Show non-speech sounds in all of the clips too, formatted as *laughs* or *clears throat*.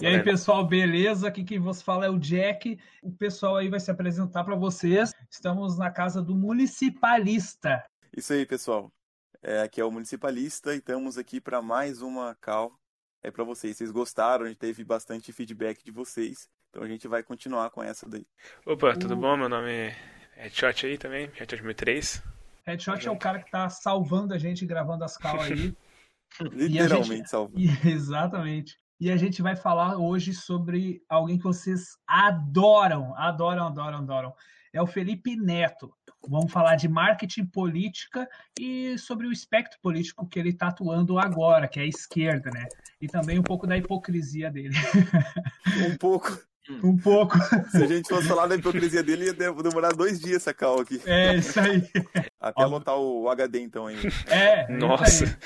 E aí, pessoal, beleza? Aqui quem vos fala é o Jack. O pessoal aí vai se apresentar para vocês. Estamos na casa do municipalista. Isso aí, pessoal. É, aqui é o municipalista e estamos aqui para mais uma cal. É para vocês. Vocês gostaram? A gente teve bastante feedback de vocês. Então a gente vai continuar com essa daí. Opa, tudo bom? Meu nome é Headshot aí também, Headshot 2003. Headshot é o cara que tá salvando a gente gravando as cal aí. *laughs* Literalmente gente... salvando. *laughs* Exatamente. E a gente vai falar hoje sobre alguém que vocês adoram, adoram, adoram, adoram. É o Felipe Neto. Vamos falar de marketing política e sobre o espectro político que ele está atuando agora, que é a esquerda, né? E também um pouco da hipocrisia dele. *laughs* Um pouco. Um pouco. *laughs* Se a gente fosse falar da hipocrisia dele, ia demorar dois dias essa cal aqui. É, isso aí. *laughs* Até lotar o HD, então, aí. É. *laughs* Nossa.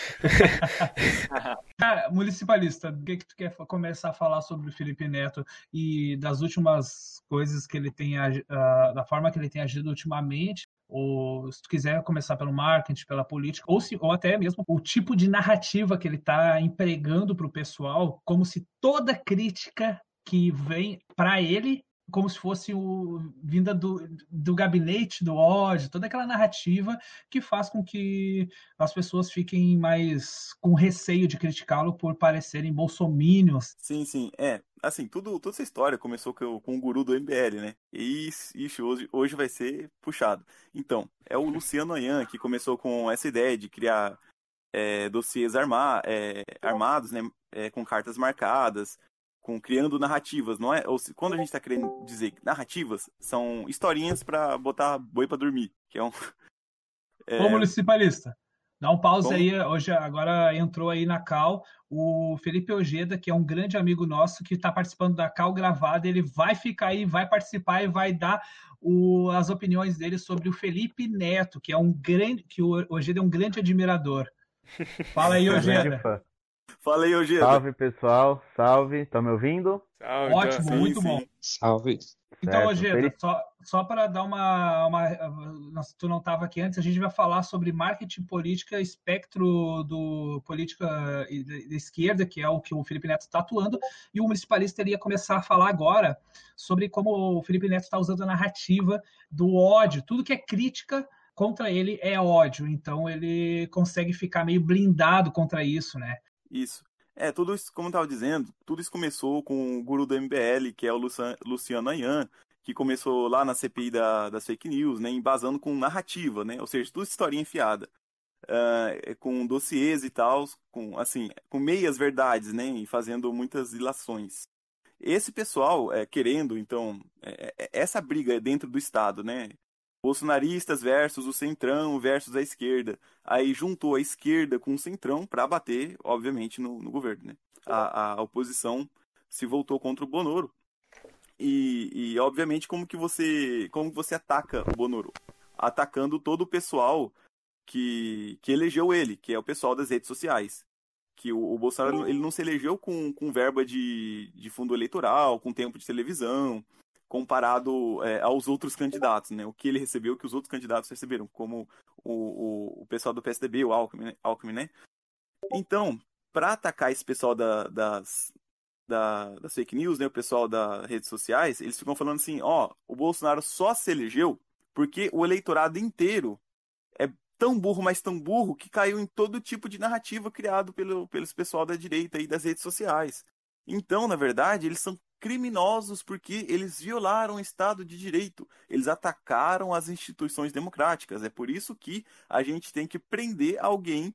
Cara, municipalista, o que, que tu quer começar a falar sobre o Felipe Neto e das últimas coisas que ele tem, uh, da forma que ele tem agido ultimamente? Ou se tu quiser começar pelo marketing, pela política, ou, se, ou até mesmo o tipo de narrativa que ele está empregando para o pessoal, como se toda crítica que vem para ele como se fosse o vinda do, do gabinete do ódio, toda aquela narrativa que faz com que as pessoas fiquem mais com receio de criticá-lo por parecerem bolsomínios. Sim, sim, é. Assim, tudo, toda essa história começou com, com o guru do MBL, né? E isso hoje, hoje vai ser puxado. Então, é o Luciano Ayan que começou com essa ideia de criar é, dossiês é, armados, né? É, com cartas marcadas, com criando narrativas, não é? Ou se, quando a gente está querendo dizer narrativas, são historinhas para botar boi para dormir, que é um *laughs* é... Ô, municipalista, dá um pause Como? aí, hoje agora entrou aí na Cal o Felipe Ojeda, que é um grande amigo nosso que está participando da Cal gravada, ele vai ficar aí, vai participar e vai dar o, as opiniões dele sobre o Felipe Neto, que é um grande, que o Ojeda é um grande admirador. *laughs* Fala aí, Ojeda. Fala aí, Ojeda. Salve, pessoal. Salve. Tá me ouvindo? Salve, Ótimo, sim, muito sim. bom. Salve. Então, Ojeda, só, só para dar uma, uma. Tu não estava aqui antes, a gente vai falar sobre marketing política, espectro do política da esquerda, que é o que o Felipe Neto está atuando, e o municipalista iria começar a falar agora sobre como o Felipe Neto está usando a narrativa do ódio, tudo que é crítica contra ele é ódio, então ele consegue ficar meio blindado contra isso, né? Isso. É, tudo isso, como eu estava dizendo, tudo isso começou com o guru do MBL, que é o Luciano Ayan, que começou lá na CPI da, das fake news, né, embasando com narrativa, né, ou seja, tudo historinha enfiada, uh, com dossiês e tal, com, assim, com meias verdades, né, e fazendo muitas ilações. Esse pessoal, é, querendo, então, é, é, essa briga dentro do Estado, né, bolsonaristas versus o centrão versus a esquerda. Aí juntou a esquerda com o centrão para bater, obviamente, no, no governo. Né? A, a, oposição se voltou contra o Bonoro. E, e, obviamente, como que você como você ataca o Bonoro? Atacando todo o pessoal que, que elegeu ele, que é o pessoal das redes sociais. Que o, o Bolsonaro ele não se elegeu com, com verba de, de fundo eleitoral, com tempo de televisão, comparado é, aos outros candidatos, né? O que ele recebeu, o que os outros candidatos receberam, como o, o, o pessoal do PSDB, o Alckmin, né? Alckmin, né? Então, para atacar esse pessoal da, das, da, das fake news, né? O pessoal das redes sociais, eles ficam falando assim, ó, o Bolsonaro só se elegeu porque o eleitorado inteiro é tão burro, mas tão burro, que caiu em todo tipo de narrativa criado pelo, pelo pessoal da direita e das redes sociais. Então, na verdade, eles são criminosos porque eles violaram o Estado de Direito, eles atacaram as instituições democráticas. É por isso que a gente tem que prender alguém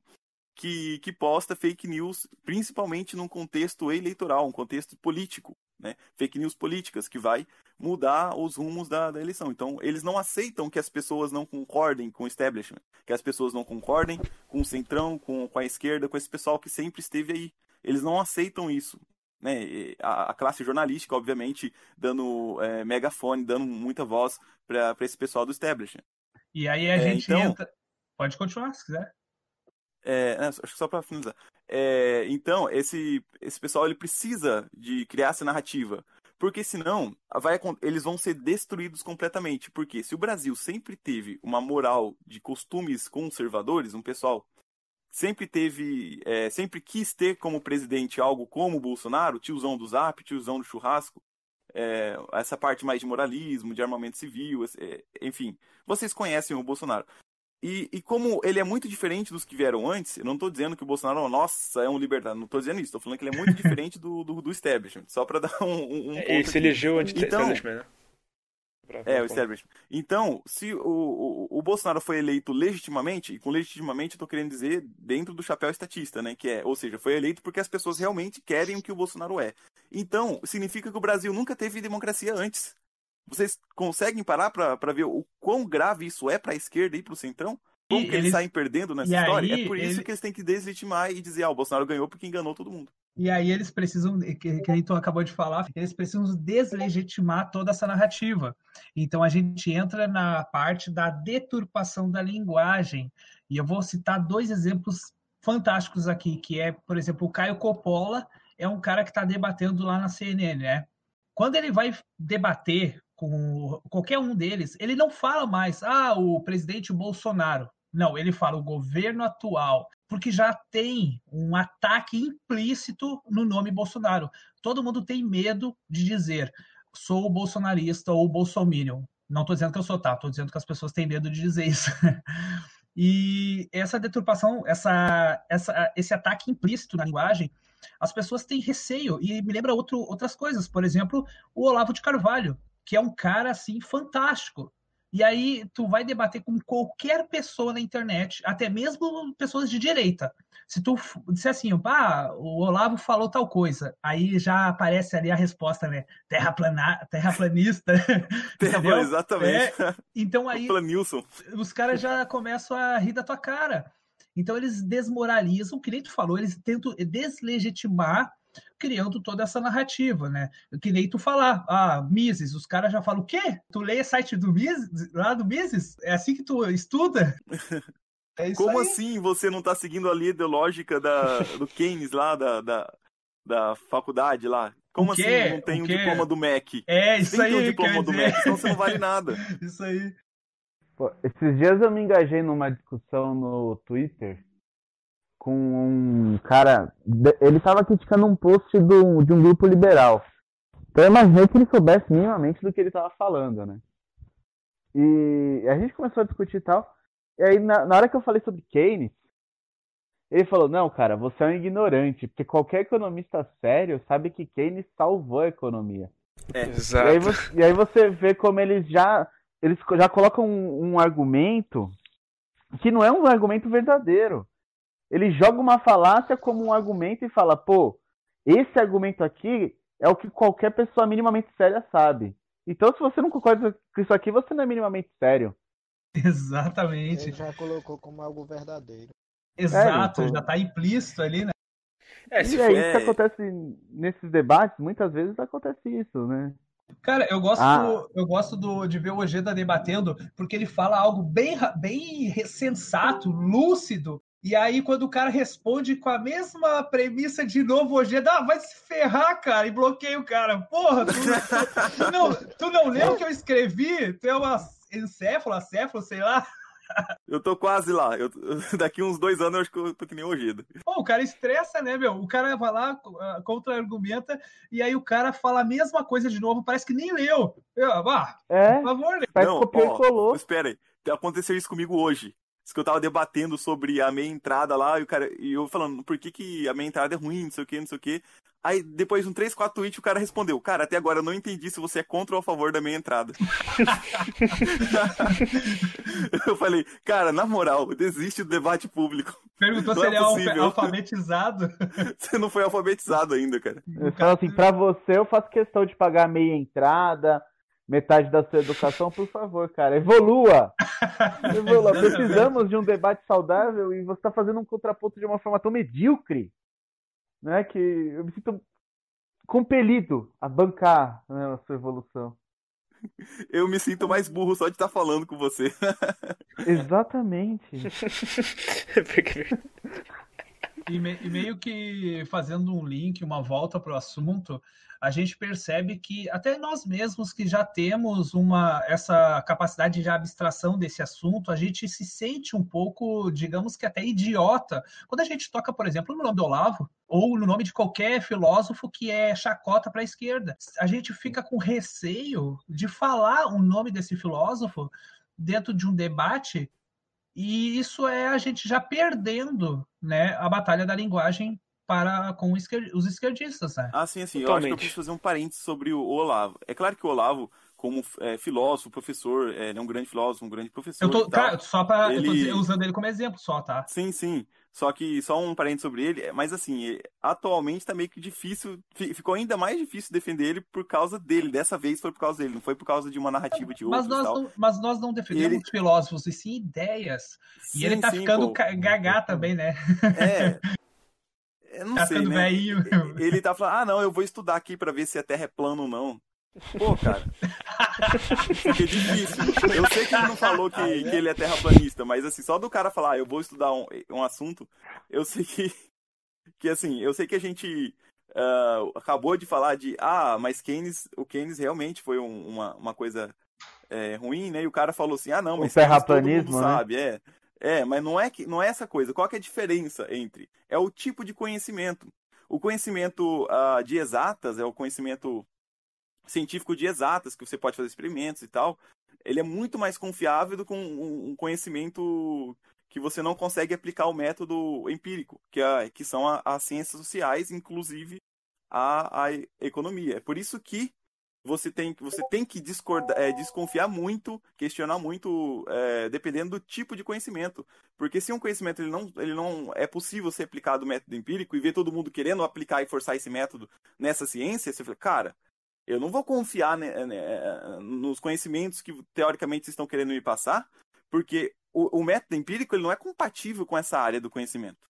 que, que posta fake news, principalmente num contexto eleitoral, um contexto político. Né? Fake news políticas, que vai mudar os rumos da, da, eleição. Então, eles não aceitam que as pessoas não concordem com o establishment, que as pessoas não concordem com o centrão, com, com a esquerda, com esse pessoal que sempre esteve aí. Eles não aceitam isso né, a, a, classe jornalística, obviamente, dando é, megafone, dando muita voz para esse pessoal do establishment. E aí a é, gente então, entra... Pode continuar, se quiser. É, acho que só para finalizar. É, então, esse, esse pessoal ele precisa de criar essa narrativa. Porque senão vai, eles vão ser destruídos completamente. Porque se o Brasil sempre teve uma moral de costumes conservadores, um pessoal sempre teve, é, sempre quis ter como presidente algo como o Bolsonaro, tiozão do Zap, tiozão do churrasco, é, essa parte mais de moralismo, de armamento civil, é, enfim, vocês conhecem o Bolsonaro. E, e, como ele é muito diferente dos que vieram antes, eu não estou dizendo que o Bolsonaro, nossa, é um libertário, não estou dizendo isso, estou falando que ele é muito *laughs* diferente do, do, do establishment, só para dar um, um é, Ele se elegeu anti-establishment, então, né? É, o establishment. Então, se o, o, o, Bolsonaro foi eleito legitimamente, e com legitimamente eu tô querendo dizer dentro do chapéu estatista, né? Que é, ou seja, foi eleito porque as pessoas realmente querem o que o Bolsonaro é. Então, significa que o Brasil nunca teve democracia antes. Vocês conseguem parar para ver o quão grave isso é para a esquerda e para o centrão? Como que eles, eles saem perdendo nessa história? Aí, é por isso ele... que eles têm que deslegitimar e dizer, ah, o Bolsonaro ganhou porque enganou todo mundo. E aí eles precisam, que, que tu acabou de falar, eles precisam deslegitimar toda essa narrativa. Então a gente entra na parte da deturpação da linguagem. E eu vou citar dois exemplos fantásticos aqui, que é, por exemplo, o Caio Coppola é um cara que está debatendo lá na CNN, né? Quando ele vai debater com qualquer um deles, ele não fala mais, ah, o presidente Bolsonaro. Não, ele fala o governo atual, porque já tem um ataque implícito no nome Bolsonaro. Todo mundo tem medo de dizer sou bolsonarista ou bolsominion. Não estou dizendo que eu sou, tá? Estou dizendo que as pessoas têm medo de dizer isso. *laughs* e essa deturpação, essa, essa, esse ataque implícito na linguagem, as pessoas têm receio. E me lembra outro, outras coisas. Por exemplo, o Olavo de Carvalho, que é um cara assim fantástico. E aí tu vai debater com qualquer pessoa na internet, até mesmo pessoas de direita. Se tu disser assim, ah, o Olavo falou tal coisa, aí já aparece ali a resposta, né? Terra plana, terraplanista. *laughs* Terra, exatamente. É, então aí *laughs* os caras já começam a rir da tua cara. Então eles desmoralizam, que nem tu falou, eles tentam deslegitimar criando toda essa narrativa, né? Que nem tu falar, ah, Mises, os caras já falam, o quê? Tu lê site do Mises, lá do Mises? É assim que tu estuda? *laughs* É Como aí. assim você não tá seguindo a linha ideológica da, do Keynes lá, da, da, da faculdade lá? Como assim não tem um diploma do MEC? É, isso tem aí. Tem um diploma do MEC, então você não vale *laughs* nada. isso aí. Pô, esses dias eu me engajei numa discussão no Twitter com um cara. Ele estava criticando um post do, de um grupo liberal. Então eu imaginei que ele soubesse minimamente do que ele estava falando, né? E a gente começou a discutir e tal. E aí, na, na, hora que eu falei sobre Keynes, ele falou: Não, cara, você é um ignorante, porque qualquer economista sério sabe que Keynes salvou a economia. É, exato. E aí, você, e aí você vê como eles já, eles já colocam um, um argumento que não é um argumento verdadeiro ele joga uma falácia como um argumento e fala, pô, esse argumento aqui é o que qualquer pessoa minimamente séria sabe. Então, se você não concorda com isso aqui, você não é minimamente sério. Exatamente. Ele já colocou como algo verdadeiro. Exato, é, então... já está implícito ali, né? É, e é isso que acontece nesses debates, muitas vezes acontece isso, né? Cara, eu gosto, ah. eu gosto do, de ver o Ojeda debatendo, porque ele fala algo bem, bem sensato, lúcido, e aí, quando o cara responde com a mesma premissa de novo, hoje é, ah, vai se ferrar, cara, e bloqueia o cara. Porra, tu, tu, não, tu não leu o que eu escrevi? Tu é uma encéfalo, acéfalo, sei lá. Eu tô quase lá. Eu, *laughs* daqui uns dois anos eu acho que eu tô que nem Ojeda. Pô, o cara estressa, né, meu? O cara vai lá, ah, contra-argumenta, e aí o cara fala a mesma coisa de novo, parece que nem leu. Eu, ah, é, por favor, né? Não, ó, espera aí. Aconteceu isso comigo hoje que eu tava debatendo sobre a meia entrada lá, e, o cara, e eu falando, por que, que a meia entrada é ruim, não sei o que, não sei o que. Aí, depois de um 3, 4 tweets, o cara respondeu, cara, até agora eu não entendi se você é contra ou a favor da meia entrada. *laughs* eu falei, cara, na moral, desiste do debate público. Perguntou não se é ele é alfabetizado. *laughs* você não foi alfabetizado ainda, cara. Eu falo assim, pra você eu faço questão de pagar meia entrada, metade da sua educação, por favor, cara, evolua! *laughs* evolua. Precisamos de um debate saudável e você está fazendo um contraponto de uma forma tão medíocre, né, que eu me sinto compelido a bancar né, a sua evolução. Eu me sinto mais burro só de estar tá falando com você. Exatamente. *laughs* e, me, e, meio que fazendo um link, uma volta para o assunto, a gente percebe que até nós mesmos que já temos uma essa capacidade de abstração desse assunto, a gente se sente um pouco, digamos que até idiota, quando a gente toca, por exemplo, no nome do Olavo, ou no nome de qualquer filósofo que é chacota para a esquerda. A gente fica com receio de falar o nome desse filósofo dentro de um debate e isso é a gente já perdendo né, a batalha da linguagem para com os esquerdistas. Né? Ah, sim, sim. Eu acho que eu preciso fazer um parênteses sobre o Olavo. É claro que o Olavo, como é, filósofo, professor, é, é um grande filósofo, um grande professor. Eu tô, cara, só para ele... usando ele como exemplo, só, tá? Sim, sim. Só que, só um parênteses sobre ele, mas assim, atualmente tá meio que difícil, ficou ainda mais difícil defender ele por causa dele. Dessa vez foi por causa dele, não foi por causa de uma narrativa de outros. Mas nós, não, mas nós não defendemos ele... filósofos, e sim ideias. Sim, e ele tá sim, ficando pô. gagá também, né? É. *laughs* Eu não tá sei, né? Velhinho. Ele tá falando, ah, não, eu vou estudar aqui para ver se a Terra é plana ou não. Pô, cara. *laughs* Fica difícil. Eu sei que ele não falou que, que ele é terraplanista, mas assim, só do cara falar, ah, eu vou estudar um, um assunto, eu sei que. Que assim, eu sei que a gente uh, acabou de falar de, ah, mas Keynes, o Keynes realmente foi um, uma, uma coisa é, ruim, né? E o cara falou assim, ah, não, mas o terraplanismo, todo mundo sabe, é. É, mas não é, que, não é essa coisa. Qual que é a diferença entre? É o tipo de conhecimento. O conhecimento uh, de exatas é o conhecimento científico de exatas, que você pode fazer experimentos e tal. Ele é muito mais confiável do que um, um conhecimento que você não consegue aplicar o método empírico, que, é, que são as ciências sociais, inclusive a, a economia. É por isso que você tem, você tem que discordar, é, desconfiar muito, questionar muito, é, dependendo do tipo de conhecimento. Porque se um conhecimento ele não, ele não é possível ser aplicado no método empírico e ver todo mundo querendo aplicar e forçar esse método nessa ciência, você fala, cara, eu não vou confiar né, né, nos conhecimentos que teoricamente estão querendo me passar, porque o, o método empírico ele não é compatível com essa área do conhecimento.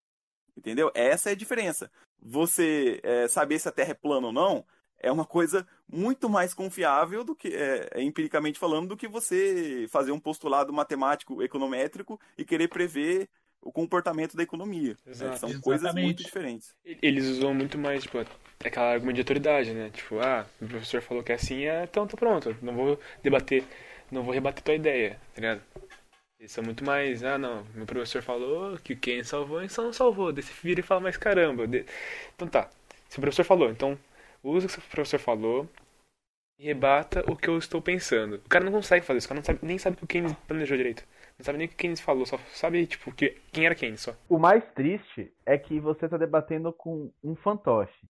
Entendeu? Essa é a diferença. Você é, saber se a Terra é plana ou não é uma coisa muito mais confiável do que é, é, empiricamente falando do que você fazer um postulado matemático econométrico e querer prever o comportamento da economia. Né? São Exatamente. coisas muito diferentes. Eles usam muito mais tipo, aquela argumento de autoridade, né? Tipo, ah, o professor falou que é assim, é, então tô pronto, não vou debater, não vou rebater tua ideia, tá ligado? Eles são muito mais, ah não, meu professor falou que quem salvou, então não salvou. Desse vira e fala, mais caramba. Então tá, se o professor falou, então usa o que o professor falou e rebata o que eu estou pensando. O cara não consegue fazer isso, o cara não sabe, nem sabe o que o Keynes planejou direito. Não sabe nem o que Keynes falou, só sabe, tipo, que, quem era Keynes só. O mais triste é que você está debatendo com um fantoche.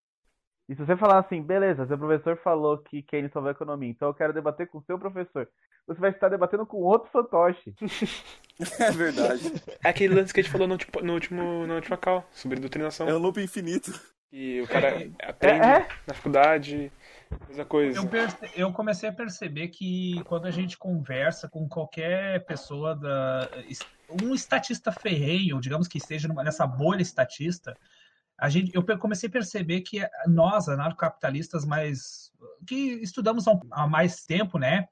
E se você falar assim, beleza, seu professor falou que Keynes salvou a economia, então eu quero debater com seu professor. Você vai estar debatendo com outro fantoche. *laughs* é verdade. É aquele lance que a gente falou no, último, no último, na última call, sobre doutrinação. É um loop infinito. E o cara aprende é, é? na faculdade, mesma coisa. Eu, perce... eu, comecei a perceber que quando a gente conversa com qualquer pessoa da. Um estatista ferreiro, digamos que esteja nessa bolha estatista, a gente, eu comecei a perceber que nós, anarcocapitalistas mais que estudamos há mais tempo, né?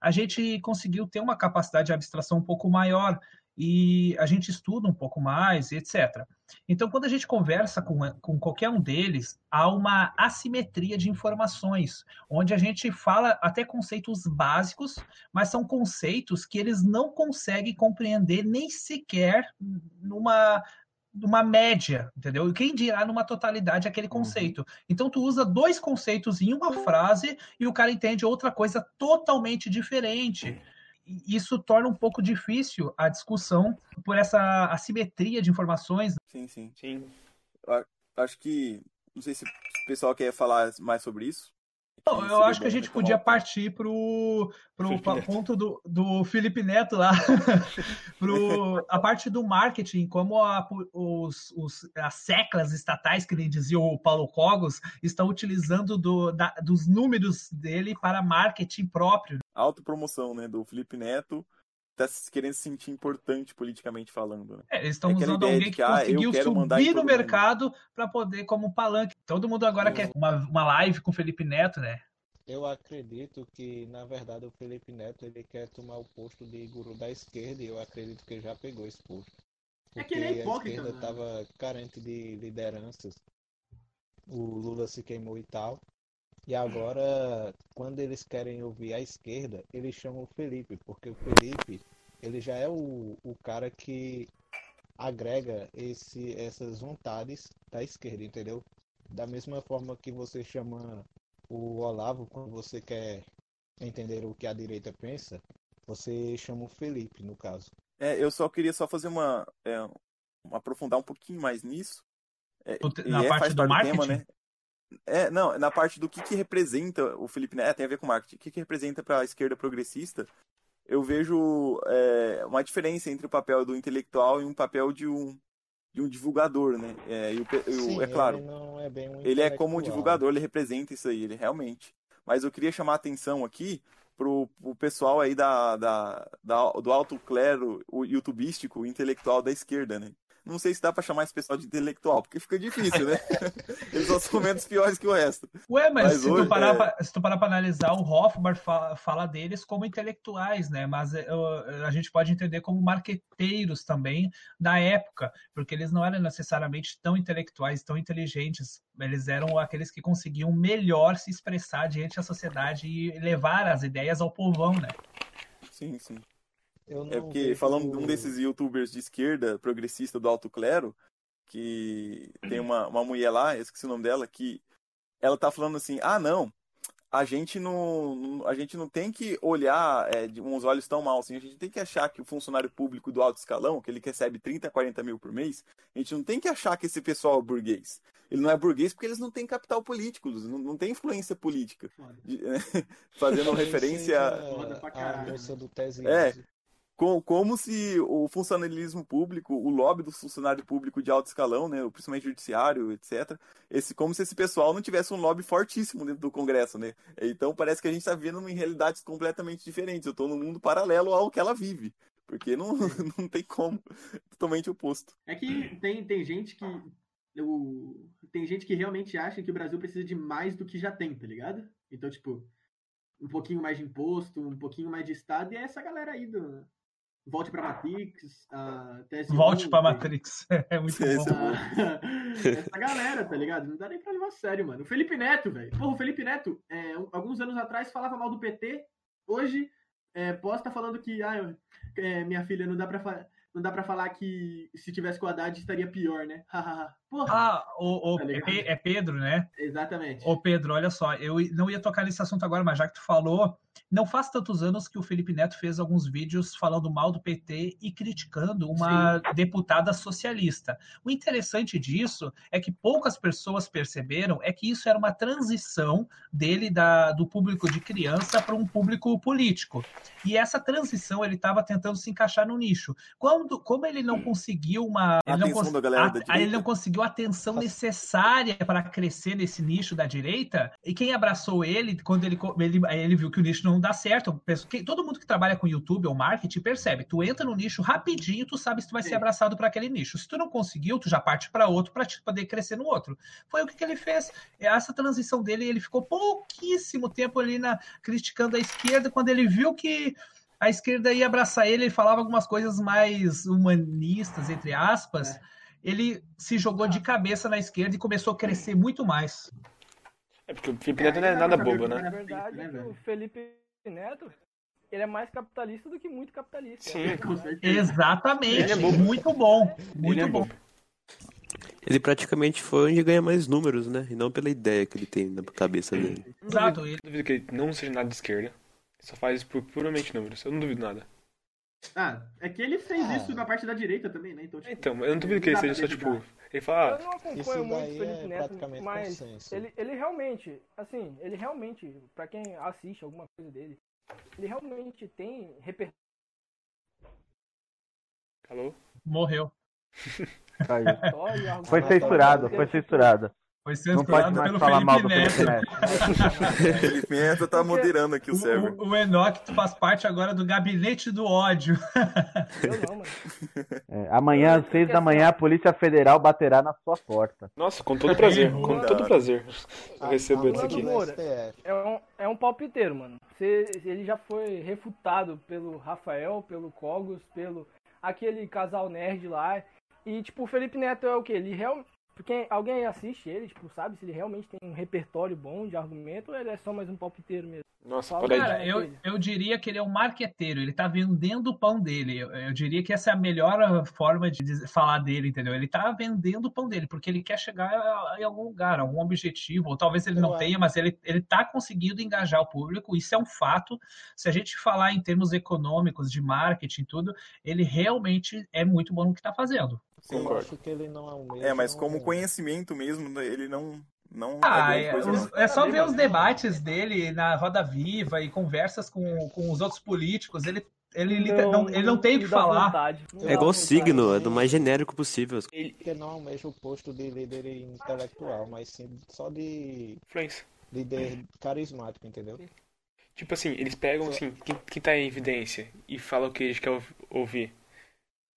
A gente conseguiu ter uma capacidade de abstração um pouco maior e a gente estuda um pouco mais, etc. Então, quando a gente conversa com, com qualquer um deles, há uma assimetria de informações, onde a gente fala até conceitos básicos, mas são conceitos que eles não conseguem compreender nem sequer numa numa média, entendeu? E quem dirá numa totalidade aquele uhum. conceito. Então tu usa dois conceitos em uma frase e o cara entende outra coisa totalmente diferente isso torna um pouco difícil a discussão por essa assimetria de informações. Sim, sim. sim. Acho que. Não sei se o pessoal quer falar mais sobre isso. Não, eu acho que a gente podia partir pro, pro ponto do, do Felipe Neto lá, *laughs* pro, a parte do marketing, como a, os, os, as seclas estatais, que nem dizia o Paulo Cogos, estão utilizando do, da, dos números dele para marketing próprio. Autopromoção, né, do Felipe Neto, tá querendo se sentir importante politicamente falando. Né? É, eles estão é usando alguém que, que ah, conseguiu subir no mercado para poder como palanque. Todo mundo agora quer uma, uma live com o Felipe Neto, né? Eu acredito que, na verdade, o Felipe Neto ele quer tomar o posto de guru da esquerda e eu acredito que já pegou esse posto. Porque é que ele é hipócrita, a esquerda estava né? carente de lideranças. O Lula se queimou e tal. E agora, quando eles querem ouvir a esquerda, eles chamam o Felipe, porque o Felipe, ele já é o, o cara que agrega esse, essas vontades da esquerda, entendeu? Da mesma forma que você chama o Olavo quando você quer entender o que a direita pensa, você chama o Felipe, no caso. É, eu só queria só fazer uma, é, aprofundar um pouquinho mais nisso. É, na é, parte do marketing? Tema, né? É, não, na parte do que, que representa o Felipe Neto, é, tem a ver com marketing, o que, que representa para a esquerda progressista, eu vejo é, uma diferença entre o papel do intelectual e um papel de um, de um divulgador, né? É, o, Sim, é claro, ele, é, um ele é como um divulgador, ele representa isso aí, ele realmente. Mas eu queria chamar a atenção aqui pro, pro pessoal aí da, da, da, do alto clero, o youtubístico, o intelectual da esquerda, né? Não sei se dá pra chamar esse pessoal de intelectual, porque fica difícil, né? *laughs* Eles são menos piores que o resto. Ué, mas, mas se, hoje, tu parar é... pra, se tu parar pra analisar, o Hoffman fala, fala deles como intelectuais, né? Mas eu, a gente pode entender como marqueteiros também da época, porque eles não eram necessariamente tão intelectuais, tão inteligentes. Eles eram aqueles que conseguiam melhor se expressar diante da sociedade e levar as ideias ao povão, né? Sim, sim é porque falando de um desses youtubers de esquerda, progressista do alto clero, que tem uma, uma mulher lá, eu esqueci o nome dela, que ela tá falando assim, ah não, a gente não, a gente não tem que olhar é, de uns olhos tão mal assim, a gente tem que achar que o funcionário público do alto escalão, que ele recebe 30, 40 mil por mês, a gente não tem que achar que esse pessoal é burguês. Ele não é burguês porque eles não têm capital político, não, não têm influência política. De, *laughs* fazendo *laughs* referência a, a moça do tese é, como se o funcionalismo público, o lobby do funcionário público de alto escalão, né, principalmente judiciário, etc., esse, como se esse pessoal não tivesse um lobby fortíssimo dentro do Congresso, né? Então parece que a gente está vivendo em realidades completamente diferentes. Eu estou num mundo paralelo ao que ela vive. Porque não, *laughs* não tem como. Totalmente oposto. É que tem, tem gente que. O, tem gente que realmente acha que o Brasil precisa de mais do que já tem, tá ligado? Então, tipo, um pouquinho mais de imposto, um pouquinho mais de Estado, e é essa galera aí do, Volte para Matrix, TS1, Volte para Matrix, *laughs* é muito bom. *laughs* essa galera, tá ligado? Não dá nem pra levar a sério, mano. O Felipe Neto, velho. Porra, o Felipe Neto, é, alguns anos atrás falava mal do PT, hoje é, posta falando que, ah, é, minha filha, não dá pra não dá pra falar que se tivesse com o Haddad estaria pior, né? Porra. Ah, o, o tá é Pedro, né? Exatamente. Ô Pedro, olha só, eu não ia tocar nesse assunto agora, mas já que tu falou, não faz tantos anos que o Felipe Neto fez alguns vídeos falando mal do PT e criticando uma Sim. deputada socialista. O interessante disso é que poucas pessoas perceberam é que isso era uma transição dele da, do público de criança para um público político. E essa transição ele estava tentando se encaixar no nicho. Quando, como ele não conseguiu uma. Ele não, cons... a, ele não conseguiu a atenção necessária para crescer nesse nicho da direita, e quem abraçou ele, quando ele, ele, ele viu que o nicho não dá certo. todo mundo que trabalha com YouTube ou marketing percebe. Tu entra no nicho rapidinho, tu sabe se tu vai Sim. ser abraçado para aquele nicho. Se tu não conseguiu, tu já parte para outro para poder crescer no outro. Foi o que, que, ele fez. Essa transição dele, ele ficou pouquíssimo tempo ali na criticando a esquerda quando ele viu que a esquerda ia abraçar ele, ele falava algumas coisas mais humanistas, entre aspas. É. Ele se jogou de cabeça na esquerda e começou a crescer muito mais. É porque o Felipe Neto não é nada bobo, né? Na verdade, né, o Felipe Neto, ele é mais capitalista do que muito capitalista. Sim, com certeza. Exatamente. Ele é bom. Muito bom. Muito ele é bom. Ele praticamente foi onde ganha mais números, né? E não pela ideia que ele tem na cabeça dele. Exato. Eu duvido que ele não seja nada de esquerda. Ele só faz isso por puramente números. Eu não duvido nada. Ah, é que ele fez ah. isso na parte da direita também, né? Então, tipo, então eu não duvido que ele seja só, tipo. Ele fala. Eu não acompanho muito o Felipe é Neto, mas ele, ele realmente, assim, ele realmente, pra quem assiste alguma coisa dele, ele realmente tem repertório. Alô? Morreu. *laughs* Caiu. Foi censurado, foi censurado. Foi censurado pelo Felipe Neto. *laughs* Felipe Neto tá moderando aqui o, o server. O, o Enoch faz parte agora do gabinete do ódio. Eu não, mano. É, amanhã, às seis da manhã, a Polícia Federal baterá na sua porta. Nossa, com todo prazer. com todo prazer. Eu recebo eles aqui. É um, é um palpiteiro, mano. ele já foi refutado pelo Rafael, pelo Cogos, pelo aquele casal nerd lá. E, tipo, o Felipe Neto é o quê? Ele realmente Porque alguém assiste ele, tipo, sabe se ele realmente tem um repertório bom de argumento ou ele é só mais um palpiteiro mesmo? Nossa, Fala, cara, eu, eu diria que ele é um marqueteiro, ele tá vendendo o pão dele. Eu, eu diria que essa é a melhor forma de dizer, falar dele, entendeu? Ele tá vendendo o pão dele, porque ele quer chegar em algum lugar, algum objetivo, ou talvez ele não tenha, mas ele, ele tá conseguindo engajar o público, isso é um fato. Se a gente falar em termos econômicos, de marketing, tudo, ele realmente é muito bom no que tá fazendo. Sim, eu acho que ele não é o mesmo. É, mas como conhecimento mesmo, ele não. Não ah, é, os, é, só ver os debates dele na Roda Viva e conversas com, com os outros políticos. Ele, ele, não, não ele não tem o que falar. É igual signo, é do mais genérico possível. Ele que não almeja o posto de líder intelectual, mas sim só de. Influência. Líder carismático, entendeu? Tipo assim, eles pegam assim, quem, quem tá em evidência e fala o que eles querem ouvir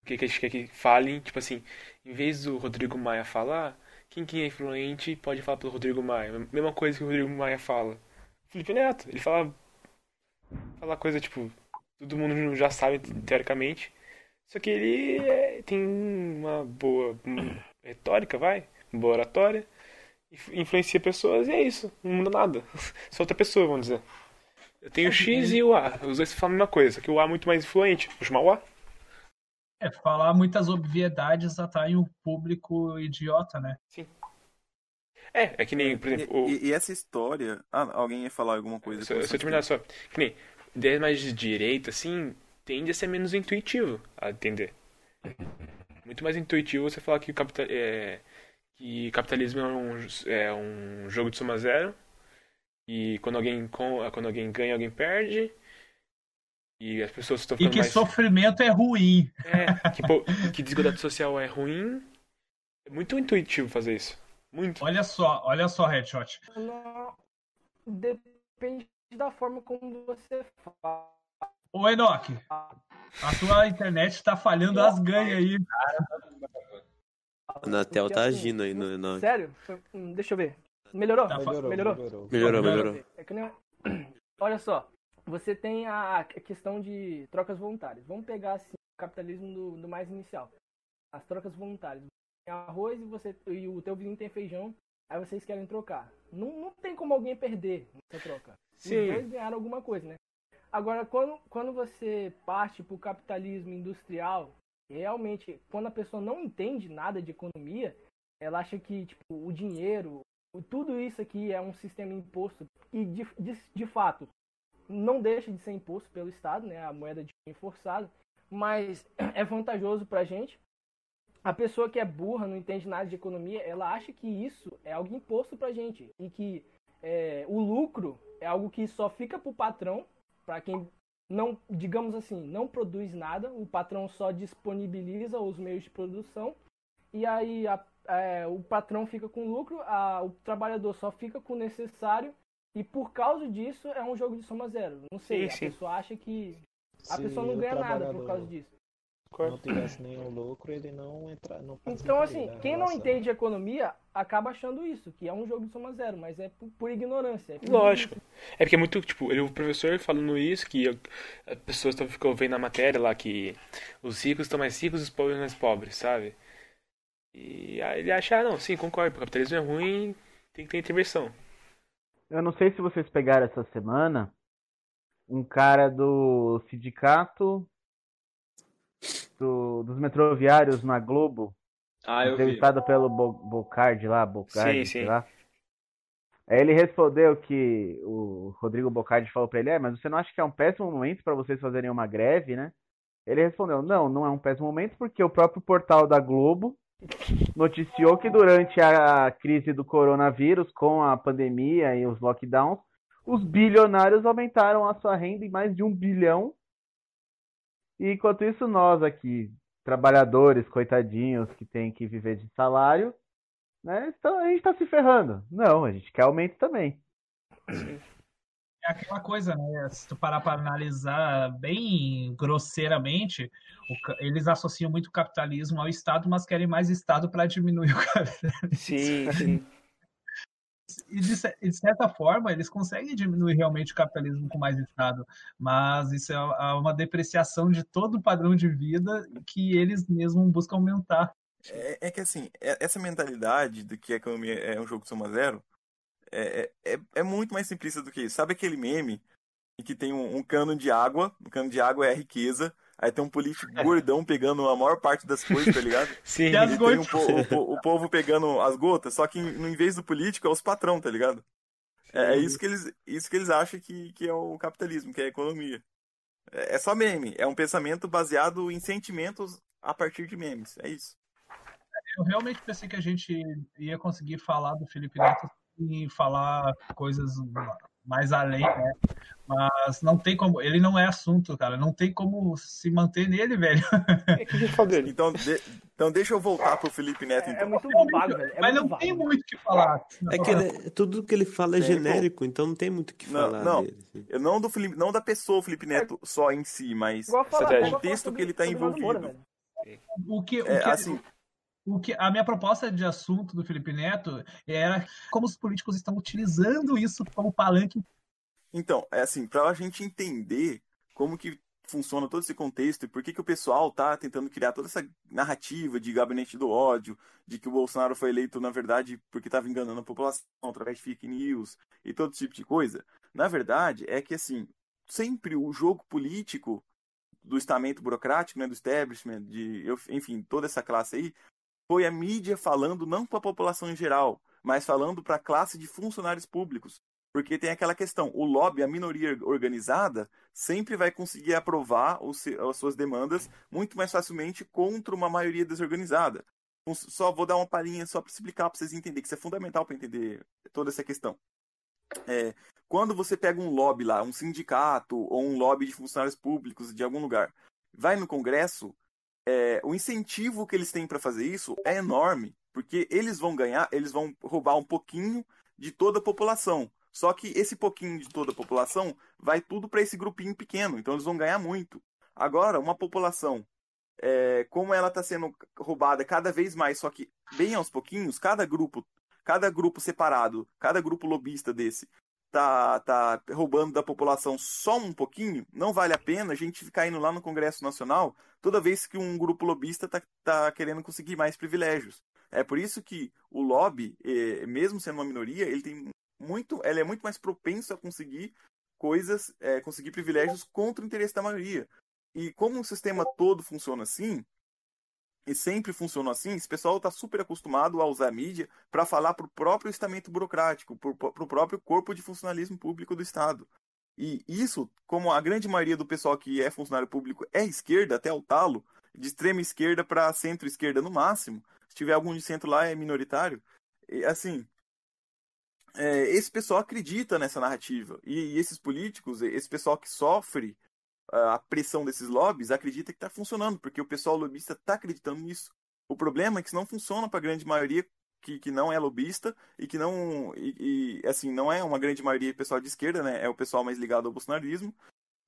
que, que a gente quer que falem, tipo assim, em vez do Rodrigo Maia falar, quem que é influente pode falar pelo Rodrigo Maia. Mesma coisa que o Rodrigo Maia fala. Felipe Neto, ele fala. Fala coisa tipo. Todo mundo já sabe, teoricamente. Só que ele é, tem uma boa retórica, vai. Uma boa oratória. Influencia pessoas e é isso. Não muda nada. *laughs* Só outra pessoa, vamos dizer. Eu tenho o X e o A. Os dois falam a mesma coisa. Só que o A é muito mais influente. Vou chamar o A. É, falar muitas obviedades atrai um público idiota, né? Sim. É, é que nem, por exemplo. O... E, e, essa história. Ah, alguém ia falar alguma coisa? Se, se eu terminar só. Que nem. Ideias mais de direita, assim, tende a ser menos intuitivo a entender. Muito mais intuitivo você falar que o capital, é, que capitalismo é um, é um jogo de soma zero. E quando alguém, quando alguém ganha, alguém perde. E as pessoas estão ficando E que mais... sofrimento é ruim. É, que, pô, que desigualdade social é ruim. É muito intuitivo fazer isso. Muito. Olha só, olha só, Headshot. Não, depende da forma como você fala. Ô, Enoch, a tua internet tá falhando as ganhas aí. A Anatel tá agindo aí no Enoch. Sério? Hum, deixa eu ver. Melhorou? Tá melhorou? Melhorou, melhorou. melhorou, melhorou. É nem... *clears throat* Olha só, você tem a questão de trocas voluntárias. Vamos pegar assim, o capitalismo do, do mais inicial. As trocas voluntárias. Você tem arroz e, você, e o teu vizinho tem feijão, aí vocês querem trocar. Não, não tem como alguém perder nessa troca. Sim. Os dois ganharam alguma coisa, né? Agora, quando, quando você parte para o capitalismo industrial, realmente, quando a pessoa não entende nada de economia, ela acha que tipo, o dinheiro, tudo isso aqui é um sistema imposto. E, de, de, de fato, não deixa de ser imposto pelo Estado, né, a moeda de forçada, mas *clears throat* é vantajoso para a gente. A pessoa que é burra, não entende nada de economia, ela acha que isso é algo imposto para a gente e que é, o lucro é algo que só fica para o patrão, para quem não, digamos assim, não produz nada, o patrão só disponibiliza os meios de produção e aí a, é, o patrão fica com lucro, a, o trabalhador só fica com o necessário e por causa disso é um jogo de soma zero. Não sei, sim, a sim. pessoa acha que. A pessoa não ganha nada por causa disso. Se não tivesse nenhum lucro, ele não entra. Não então, assim, quem não entende economia acaba achando isso, que é um jogo de soma zero, mas é por, por ignorância. É por Lógico. Ignorância. É porque é muito, tipo, ele, o professor falando isso, que as pessoas estão ficou vendo na matéria lá que os ricos estão mais ricos e os pobres mais pobres, sabe? E aí ele acha, ah, não, sim, concordo, o capitalismo é ruim, tem que ter intervenção. Eu não sei se vocês pegaram essa semana um cara do sindicato do, dos metroviários na Globo. Ah, eu entrevistado vi. pelo Bo, Bocardi lá, Bocardi, sim, sim. lá. Aí ele respondeu que o Rodrigo Bocardi falou para ele: "É, mas você não acha que é um péssimo momento para vocês fazerem uma greve, né?" Ele respondeu: "Não, não é um péssimo momento porque o próprio portal da Globo noticiou que durante a crise do coronavírus, com a pandemia e os lockdowns, os bilionários aumentaram a sua renda em mais de um bilhão. E enquanto isso, nós aqui, trabalhadores, coitadinhos, que tem que viver de salário, né, então a gente está se ferrando. Não, a gente quer aumento também. É aquela coisa, né? Se tu parar para analisar bem grosseiramente, eles associam muito o capitalismo ao Estado, mas querem mais Estado para diminuir o capitalismo. Sim, sim. E de, de, certa forma, eles conseguem diminuir realmente o capitalismo com mais Estado, mas isso é, é uma depreciação de todo o padrão de vida que eles mesmos buscam aumentar. É, é que assim, é- essa mentalidade de que a economia é um jogo de soma zero é, é, é- é muito mais simplista do que isso. Sabe aquele meme em que tem um, um cano de água, o cano de água é a riqueza, aí tem um político *laughs* gordão pegando a maior parte das coisas, tá ligado? *laughs* Sim, E as gotas. po- o o povo pegando as gotas, só que em, em vez do político é os patrão, tá ligado? É, é isso que eles, isso que eles acham que, que é o capitalismo, que é a economia. É, é só meme, é um pensamento baseado em sentimentos a partir de memes, é isso. Eu realmente pensei que a gente ia conseguir falar do Felipe Neto e falar coisas mais além, né? Mas não tem como, ele não é assunto, cara. Não tem como se manter nele, velho. *laughs* É. Então, de- então deixa eu voltar pro Felipe Neto, É, é então. muito vago, velho. É Mas não vago. tem muito o que falar. É que ele- tudo que ele fala é É, genérico, então não tem muito o que Não, falar não. dele. assim. Não do Felipe, não da pessoa Felipe Neto só em si, mas O contexto que ele tá envolvido. Moura. O que, o é, que, assim, o que a minha proposta de assunto do Felipe Neto era como os políticos estão utilizando isso como palanque. Então, é assim, para a gente entender como que funciona todo esse contexto e por que, que o pessoal tá tentando criar toda essa narrativa de gabinete do ódio, de que o Bolsonaro foi eleito, na verdade, porque estava enganando a população através de fake news e todo tipo de coisa. Na verdade, é que, assim, sempre o jogo político do estamento burocrático, né, do establishment, de, enfim, toda essa classe aí, foi a mídia falando não para a população em geral, mas falando para a classe de funcionários públicos. Porque tem aquela questão, o lobby, a minoria organizada, sempre vai conseguir aprovar as suas demandas muito mais facilmente contra uma maioria desorganizada. Só vou dar uma palhinha só para explicar, para vocês entenderem, que isso é fundamental para entender toda essa questão. É, quando você pega um lobby lá, um sindicato ou um lobby de funcionários públicos de algum lugar, vai no Congresso, é, o incentivo que eles têm para fazer isso é enorme, porque eles vão ganhar, eles vão roubar um pouquinho de toda a população. Só que esse pouquinho de toda a população vai tudo para esse grupinho pequeno, então eles vão ganhar muito. Agora, uma população, é, como ela está sendo roubada cada vez mais, só que bem aos pouquinhos, cada grupo, cada grupo separado, cada grupo lobista desse tá, tá roubando da população só um pouquinho, não vale a pena a gente ficar indo lá no Congresso Nacional toda vez que um grupo lobista tá, tá querendo conseguir mais privilégios. É por isso que o lobby, eh, mesmo sendo uma minoria, ele tem muito, ele é muito mais propenso a conseguir coisas, eh, conseguir privilégios contra o interesse da maioria. E como o sistema todo funciona assim, e sempre funcionou assim, esse pessoal está super acostumado a usar a mídia para falar para o próprio estamento burocrático, para o próprio corpo de funcionalismo público do Estado. E isso, como a grande maioria do pessoal que é funcionário público é esquerda, até o talo, de extrema esquerda para centro-esquerda no máximo, se tiver algum de centro lá é minoritário, e, assim, é, esse pessoal acredita nessa narrativa. E, e esses políticos, esse pessoal que sofre a pressão desses lobbies, acredita que está funcionando, porque o pessoal lobista está acreditando nisso. O problema é que isso não funciona para a grande maioria que, que não é lobista e que não e, e, assim não é uma grande maioria pessoal de esquerda, né? É o pessoal mais ligado ao bolsonarismo.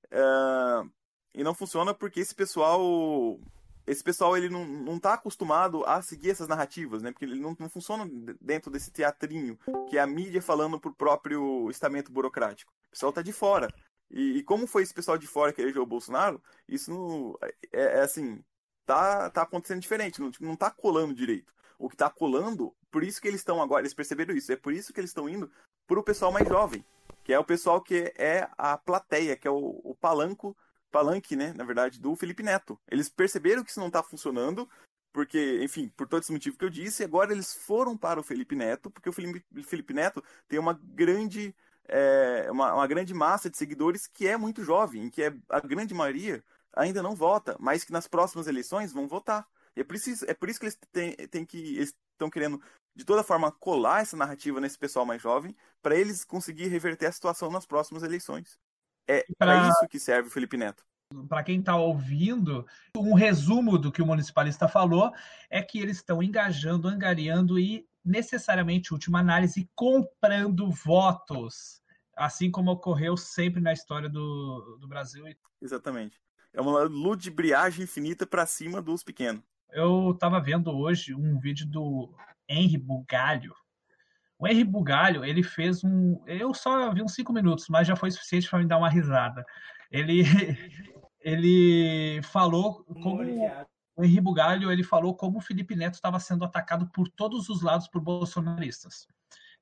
Uh, e não funciona porque esse pessoal esse pessoal ele não, não tá acostumado a seguir essas narrativas, né? Porque ele não, não funciona dentro desse teatrinho que é a mídia falando pro próprio estamento burocrático. O pessoal tá de fora. E, e, como foi esse pessoal de fora que elegeu o Bolsonaro, isso não, é, é, assim, tá, tá acontecendo diferente, não, não tá colando direito. O que tá colando, por isso que eles estão agora, eles perceberam isso, é por isso que eles estão indo pro pessoal mais jovem, que é o pessoal que é a plateia, que é o, o palanco, palanque, né, na verdade, do Felipe Neto. Eles perceberam que isso não tá funcionando, porque, enfim, por todo esse motivo que eu disse, agora eles foram para o Felipe Neto, porque o Felipe, Felipe Neto tem uma grande é, uma, uma, grande massa de seguidores que é muito jovem, em que é, a grande maioria ainda não vota, mas que nas próximas eleições vão votar. E é por isso, é por isso que eles têm, têm que estão querendo de toda forma colar essa narrativa nesse pessoal mais jovem, para eles conseguir reverter a situação nas próximas eleições. É para pra... isso que serve o Felipe Neto. Para quem está ouvindo, um resumo do que o municipalista falou é que eles estão engajando, angariando e necessariamente, última análise, comprando votos, assim como ocorreu sempre na história do, do Brasil. Exatamente. É uma ludibriagem infinita para cima dos pequenos. Eu estava vendo hoje um vídeo do Henry Bugalho. O Henry Bugalho, ele fez um. Eu só vi uns cinco minutos, mas já foi suficiente para me dar uma risada. Ele, *laughs* ele falou como o Henri Bugalho ele falou como o Felipe Neto estava sendo atacado por todos os lados por bolsonaristas,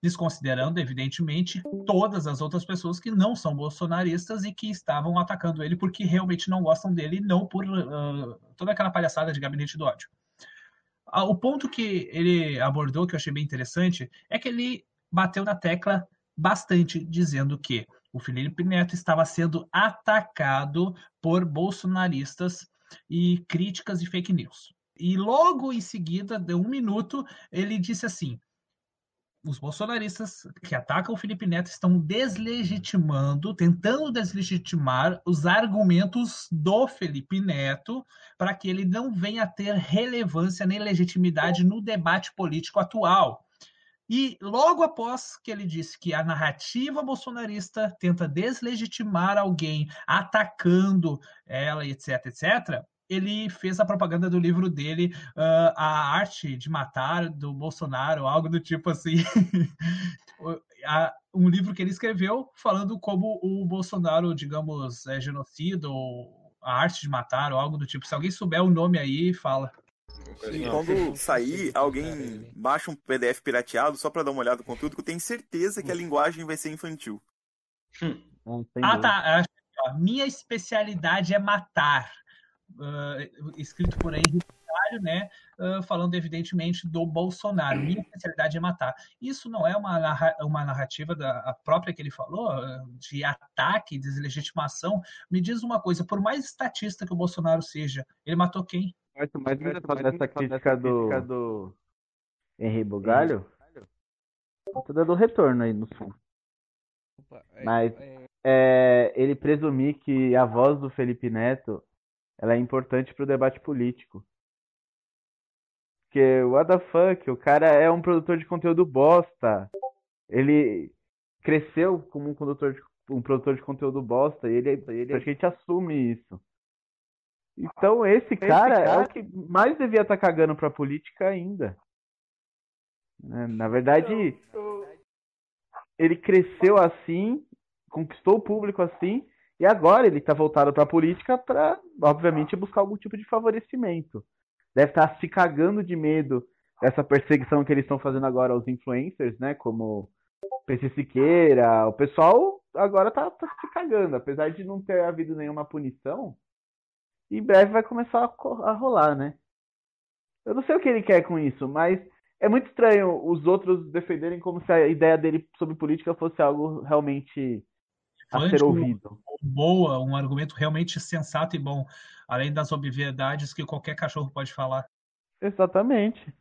desconsiderando, evidentemente, todas as outras pessoas que não são bolsonaristas e que estavam atacando ele porque realmente não gostam dele, não por uh, toda aquela palhaçada de gabinete do ódio. Uh, o ponto que ele abordou, que eu achei bem interessante, é que ele bateu na tecla bastante, dizendo que o Felipe Neto estava sendo atacado por bolsonaristas e críticas e fake news. E logo em seguida, de um minuto, ele disse assim: os bolsonaristas que atacam o Felipe Neto estão deslegitimando, tentando deslegitimar os argumentos do Felipe Neto para que ele não venha a ter relevância nem legitimidade no debate político atual. E logo após que ele disse que a narrativa bolsonarista tenta deslegitimar alguém atacando ela, etc, etc, ele fez a propaganda do livro dele, uh, A Arte de Matar, do Bolsonaro, algo do tipo assim. *laughs* um livro que ele escreveu falando como o Bolsonaro, digamos, é genocida, ou a arte de matar, ou algo do tipo. Se alguém souber o nome aí, fala. E quando *laughs* sair, alguém baixa um PDF pirateado só para dar uma olhada no conteúdo, que eu tenho certeza que a linguagem vai ser infantil. Hum. Ah, tá. Minha especialidade é matar. Uh, escrito por Henrique né, uh, falando evidentemente do Bolsonaro. Minha especialidade é matar. Isso não é uma, narra uma narrativa da própria que ele falou, de ataque, deslegitimação. Me diz uma coisa, por mais estatista que o Bolsonaro seja, ele matou quem? Mas, mas engraçado nessa crítica do, do Henri Bugalho, tudo é do retorno aí no sul. Mas é, ele presumir que a voz do Felipe Neto ela é importante para o debate político. Porque, what the fuck, o cara é um produtor de conteúdo bosta. Ele cresceu como um, condutor de, um produtor de conteúdo bosta e ele, ele, a gente assume isso. Então esse cara, esse cara, é o que mais devia estar tá cagando pra política ainda. Né, na verdade, ele cresceu assim, conquistou o público assim, e agora ele está voltado para a política para, obviamente, buscar algum tipo de favorecimento. Deve estar tá se cagando de medo dessa perseguição que eles estão fazendo agora aos influencers, né? Como PC Siqueira. O pessoal agora tá, tá se cagando. Apesar de não ter havido nenhuma punição, em breve vai começar a, a rolar, né? Eu não sei o que ele quer com isso, mas é muito estranho os outros defenderem como se a ideia dele sobre política fosse algo realmente a ser ouvido. Boa, um argumento realmente sensato e bom, além das obviedades que qualquer cachorro pode falar. Exatamente.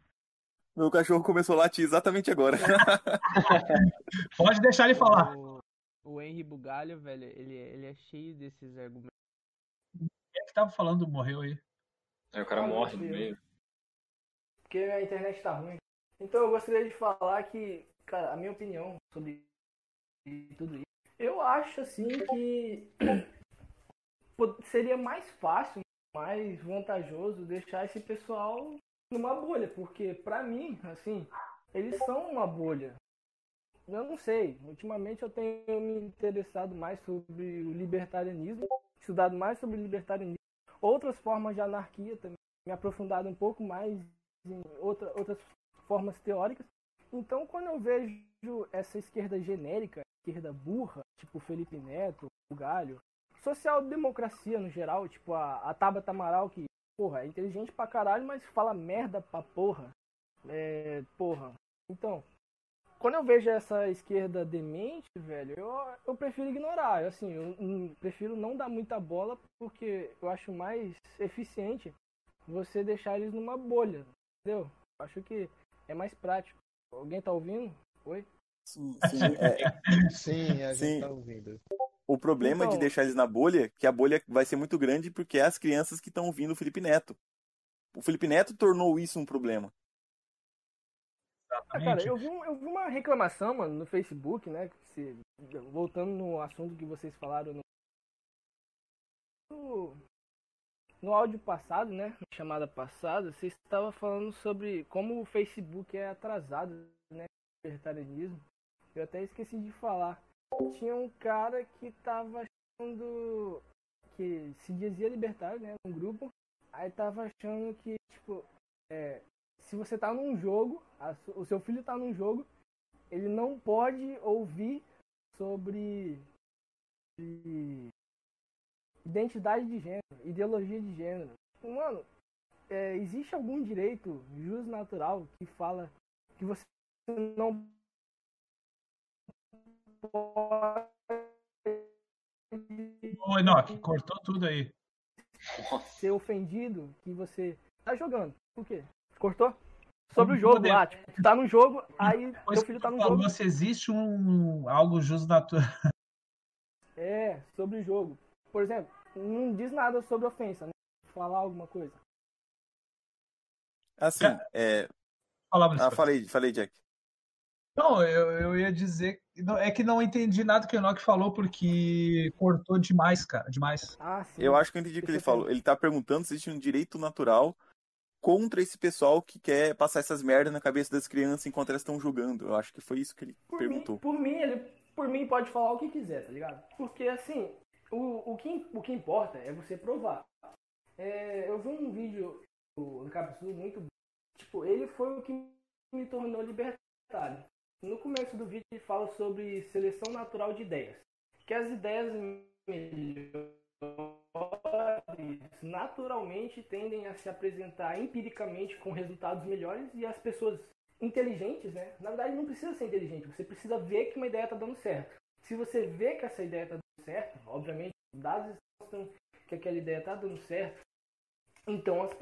Meu cachorro começou a latir exatamente agora. *laughs* pode deixar ele falar. O, o Henry Bugalho, velho, ele, ele é cheio desses argumentos é que tava falando morreu aí? Aí o cara morre no meio. Porque a internet tá ruim. Então eu gostaria de falar que, cara, a minha opinião sobre tudo isso. Eu acho assim que seria mais fácil, mais vantajoso deixar esse pessoal numa bolha, porque para mim, assim, eles são uma bolha. Eu não sei, ultimamente eu tenho me interessado mais sobre o libertarianismo estudado mais sobre libertarianismo, outras formas de anarquia também, me aprofundado um pouco mais em outra, outras formas teóricas. Então, quando eu vejo essa esquerda genérica, esquerda burra, tipo Felipe Neto, o Galho, social-democracia no geral, tipo a, a Tabata Amaral, que, porra, é inteligente pra caralho, mas fala merda pra porra. É, porra. Então, quando eu vejo essa esquerda demente, velho, eu, eu prefiro ignorar. Assim, eu, eu prefiro não dar muita bola porque eu acho mais eficiente você deixar eles numa bolha, entendeu? Eu acho que é mais prático. Alguém tá ouvindo? Oi? Sim, sim, é... *laughs* sim a gente sim. tá ouvindo. O problema então... de deixar eles na bolha, que a bolha vai ser muito grande porque é as crianças que estão ouvindo o Felipe Neto. O Felipe Neto tornou isso um problema. Ah, cara, eu vi, um, eu vi uma reclamação, mano, no Facebook, né? Se, voltando no assunto que vocês falaram no, no áudio passado, né? Na chamada passada, você estava falando sobre como o Facebook é atrasado, né? Libertarianismo. Eu até esqueci de falar. Tinha um cara que tava achando que se dizia libertário, né? Um grupo. Aí tava achando que, tipo, é, se você tá num jogo, a o seu filho tá num jogo, ele não pode ouvir sobre de identidade de gênero, ideologia de gênero. Mano, é, existe algum direito jus natural que fala que você não pode Ô, Enoch, cortou tudo aí. ser ofendido que você tá jogando. Por quê? Cortou? Sobre o jogo Poder. lá, tipo, tu tá no jogo, aí Pois teu filho tá no falou jogo. se existe um algo justo natural. É, sobre o jogo. Por exemplo, não diz nada sobre ofensa, né? Falar alguma coisa. Assim, é... Falar, Ah, falei, falei, Jack. Não, eu, eu ia dizer. É que não entendi nada que o Enoch falou porque cortou demais, cara. Demais. Ah, sim. Eu acho que eu entendi o que ele falou. Ele tá perguntando se existe um direito natural contra esse pessoal que quer passar essas merdas na cabeça das crianças enquanto elas estão jogando. Eu acho que foi isso que ele Por perguntou. mim, por mim, ele por mim pode falar o que quiser, tá ligado? Porque assim, o, o, que, o que importa é você provar. É, eu vi um vídeo do Capsu muito bom. Tipo, ele foi o que me tornou libertário. No começo do vídeo ele fala sobre seleção natural de ideias. Que as ideias melhores naturalmente tendem a se apresentar empiricamente com resultados melhores e as pessoas inteligentes, né? Na verdade, não precisa ser inteligente, você precisa ver que uma ideia está dando certo. Se você vê que essa ideia está dando certo, obviamente, os dados mostram que aquela ideia está dando certo, então as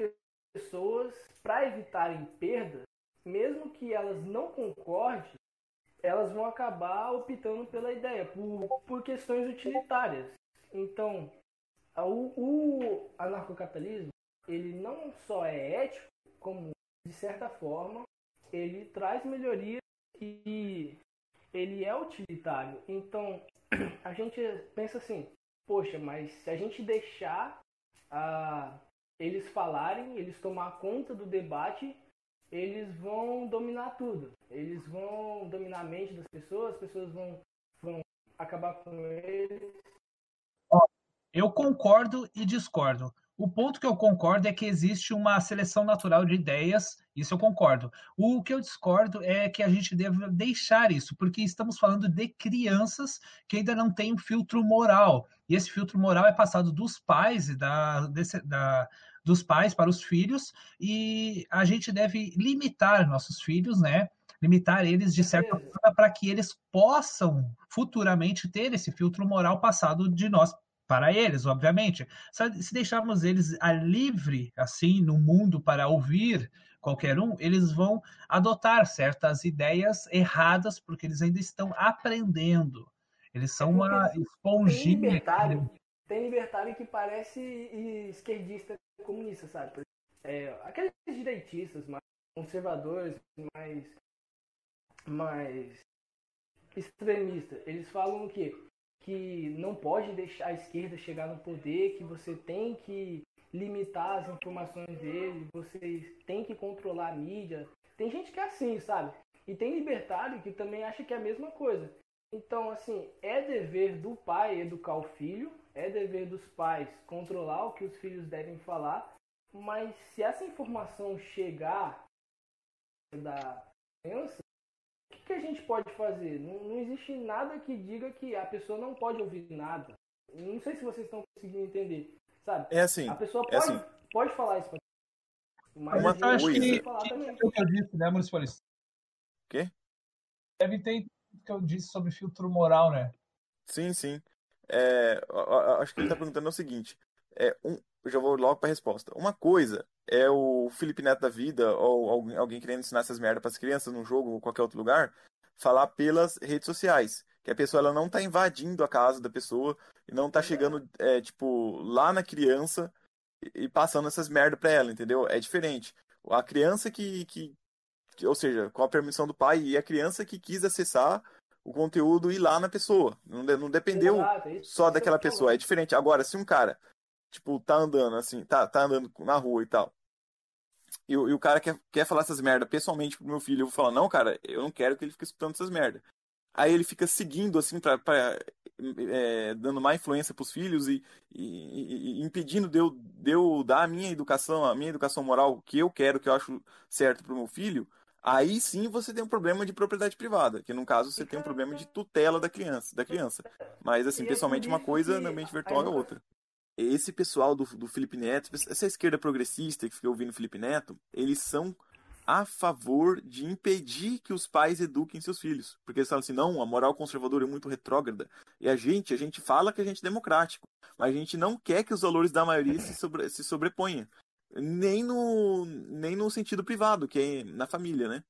pessoas, para evitarem perdas, mesmo que elas não concordem, elas vão acabar optando pela ideia, por, por questões utilitárias. Então, o, o anarcocapitalismo, ele não só é ético, como, de certa forma, ele traz melhorias e ele é utilitário. Então, *clears throat* a gente pensa assim, poxa, mas se a gente deixar ah, eles falarem, eles tomar conta do debate, eles vão dominar tudo. Eles vão dominar a mente das pessoas, as pessoas vão, vão acabar com eles. Eu concordo e discordo. O ponto que eu concordo é que existe uma seleção natural de ideias, isso eu concordo. O que eu discordo é que a gente deve deixar isso, porque estamos falando de crianças que ainda não têm um filtro moral. E esse filtro moral é passado dos pais e da, desse- da- dos pais para os filhos, e a gente deve limitar nossos filhos, né? Limitar eles de certa forma para que eles possam futuramente ter esse filtro moral passado de nós para eles, obviamente. Se deixarmos eles a livre, assim, no mundo para ouvir qualquer um, eles vão adotar certas ideias erradas, porque eles ainda estão aprendendo. Eles são uma Tem esponjinha. libertário, tem libertário que parece esquerdista comunista, sabe? É, aqueles direitistas mais conservadores, mais, mais extremistas, eles falam o quê? Que não pode deixar a esquerda chegar no poder, que você tem que limitar as informações dele, você tem que controlar a mídia. Tem gente que é assim, sabe? E tem libertário que também acha que é a mesma coisa. Então, assim, é dever do pai educar o filho, é dever dos pais controlar o que os filhos devem falar, mas se essa informação chegar da criança, que, que a gente pode fazer? Não, não existe nada que diga que a pessoa não pode ouvir nada. Não sei se vocês estão conseguindo entender, sabe? É assim, A pessoa é pode, assim. pode falar isso, pra- mas a gente Eu acho coisa- que, falar que também. é o que eu disse, né, Municipalista? Quê? Deve ter o que eu disse sobre filtro moral, né? Sim, sim. É, acho que ele está perguntando o seguinte. É, um, eu já vou logo para a resposta. Uma coisa é o Felipe Neto da vida, ou alguém, alguém querendo ensinar essas merdas para as crianças num jogo ou qualquer outro lugar, falar pelas redes sociais. Que a pessoa ela não está invadindo a casa da pessoa e não está chegando, é, tipo, lá na criança e, passando essas merdas para ela, entendeu? É diferente. A criança que, que, que- ou seja, com a permissão do pai, e a criança que quis acessar o conteúdo ir lá na pessoa. Não, não dependeu Exato, é só daquela pessoa. É diferente. Agora, se um cara, tipo, tá andando assim, tá, tá andando na rua e tal, e, o- e o cara quer, quer falar essas merda pessoalmente pro meu filho, eu vou falar, não, cara, eu não quero que ele fique escutando essas merda. Aí ele fica seguindo, assim, pra, pra, é, dando má influência pros filhos e, e- e- impedindo de eu de eu dar a minha educação, a minha educação moral que eu quero, que eu acho certo pro meu filho, aí sim você tem um problema de propriedade privada, que no caso você tem um problema de tutela da criança, da criança. Mas assim, pessoalmente uma coisa, no ambiente virtual é outra. Esse pessoal do, do Felipe Neto, essa esquerda progressista que fica ouvindo Felipe Neto, eles são a favor de impedir que os pais eduquem seus filhos. Porque eles falam assim, não, a moral conservadora é muito retrógrada. E a gente, a gente fala que a gente é democrático, mas a gente não quer que os valores da maioria se, sobre, se sobreponham. Nem no, nem no sentido privado, que é na família, né?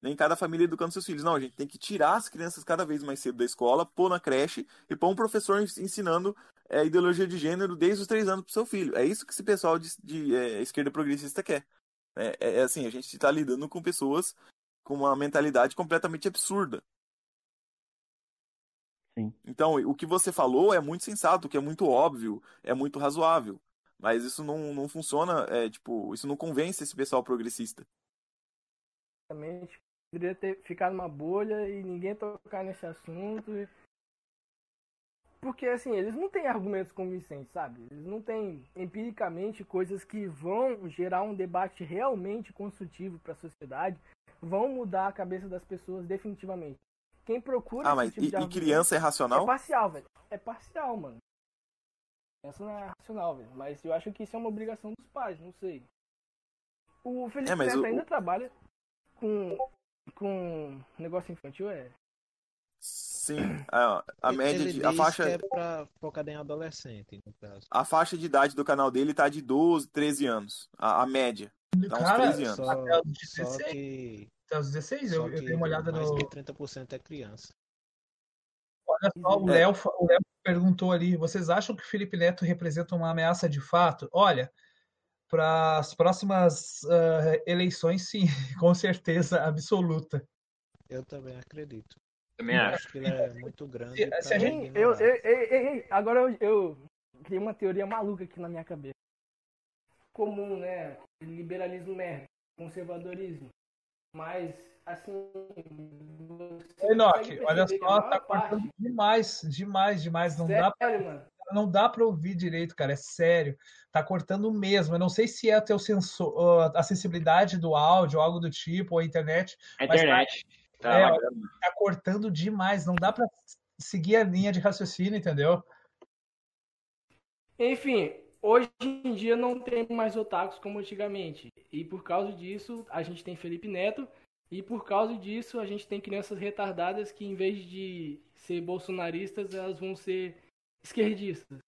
Nem cada família educando seus filhos. Não, a gente tem que tirar as crianças cada vez mais cedo da escola, pôr na creche e pôr um professor ens- ensinando é, ideologia de gênero desde os três anos pro seu filho. É isso que esse pessoal de, de é, esquerda progressista quer. É, é- é assim, a gente está lidando com pessoas com uma mentalidade completamente absurda. Sim. Então, o que você falou é muito sensato, que é muito óbvio, é muito razoável. Mas isso não, não funciona, é, tipo, isso não convence esse pessoal progressista. Exatamente. Poderia ter ficado numa bolha e ninguém tocar nesse assunto. Porque, assim, eles não têm argumentos convincentes, sabe? Eles não têm, empiricamente, coisas que vão gerar um debate realmente construtivo para a sociedade, vão mudar a cabeça das pessoas definitivamente. Quem procura Ah, mas tipo e, e criança é é racional? parcial, velho. É parcial, mano. Essa não é racional, velho. Mas eu acho que isso é uma obrigação dos pais, não sei. O Felipe É, Neto o- ainda trabalha com, com negócio infantil, é? Sim, a, a Ele- média ele de, a faixa é pra focar em adolescente, no caso. a faixa de idade do canal dele tá de 12, 13 anos, a, a média. Tá uns Cara, 13 anos. Só, Até os só 16. que, Até os 16, só eu, eu dei uma olhada mais no. de 30% é criança. Olha só, o É. Léo, o Léo perguntou ali: vocês acham que o Felipe Neto representa uma ameaça de fato? Olha, para as próximas ah, eleições, sim, *laughs* com certeza absoluta. Eu também acredito. Também Eu acho. acho que ele é muito grande Se- pra se gente- eu, eu, eu- eu- eu- agora eu, eu criei uma teoria maluca aqui na minha cabeça. Comum, né? Liberalismo merda, conservadorismo. Mas, assim. consegue olha só, tá parte- cortando demais, demais, demais. Não dá, Sério, mano. Não dá para ouvir direito, cara, é sério. Tá cortando mesmo. Eu não sei se é o teu sensor, a sensibilidade do áudio, algo do tipo, ou a internet, A tá- internet. Tá é, tá cortando demais. Não dá para seguir a linha de raciocínio, entendeu? Enfim, hoje em dia não tem mais otakus como antigamente. E por causa disso, a gente tem Felipe Neto. E por causa disso, a gente tem crianças retardadas que, em vez de ser bolsonaristas, elas vão ser esquerdistas.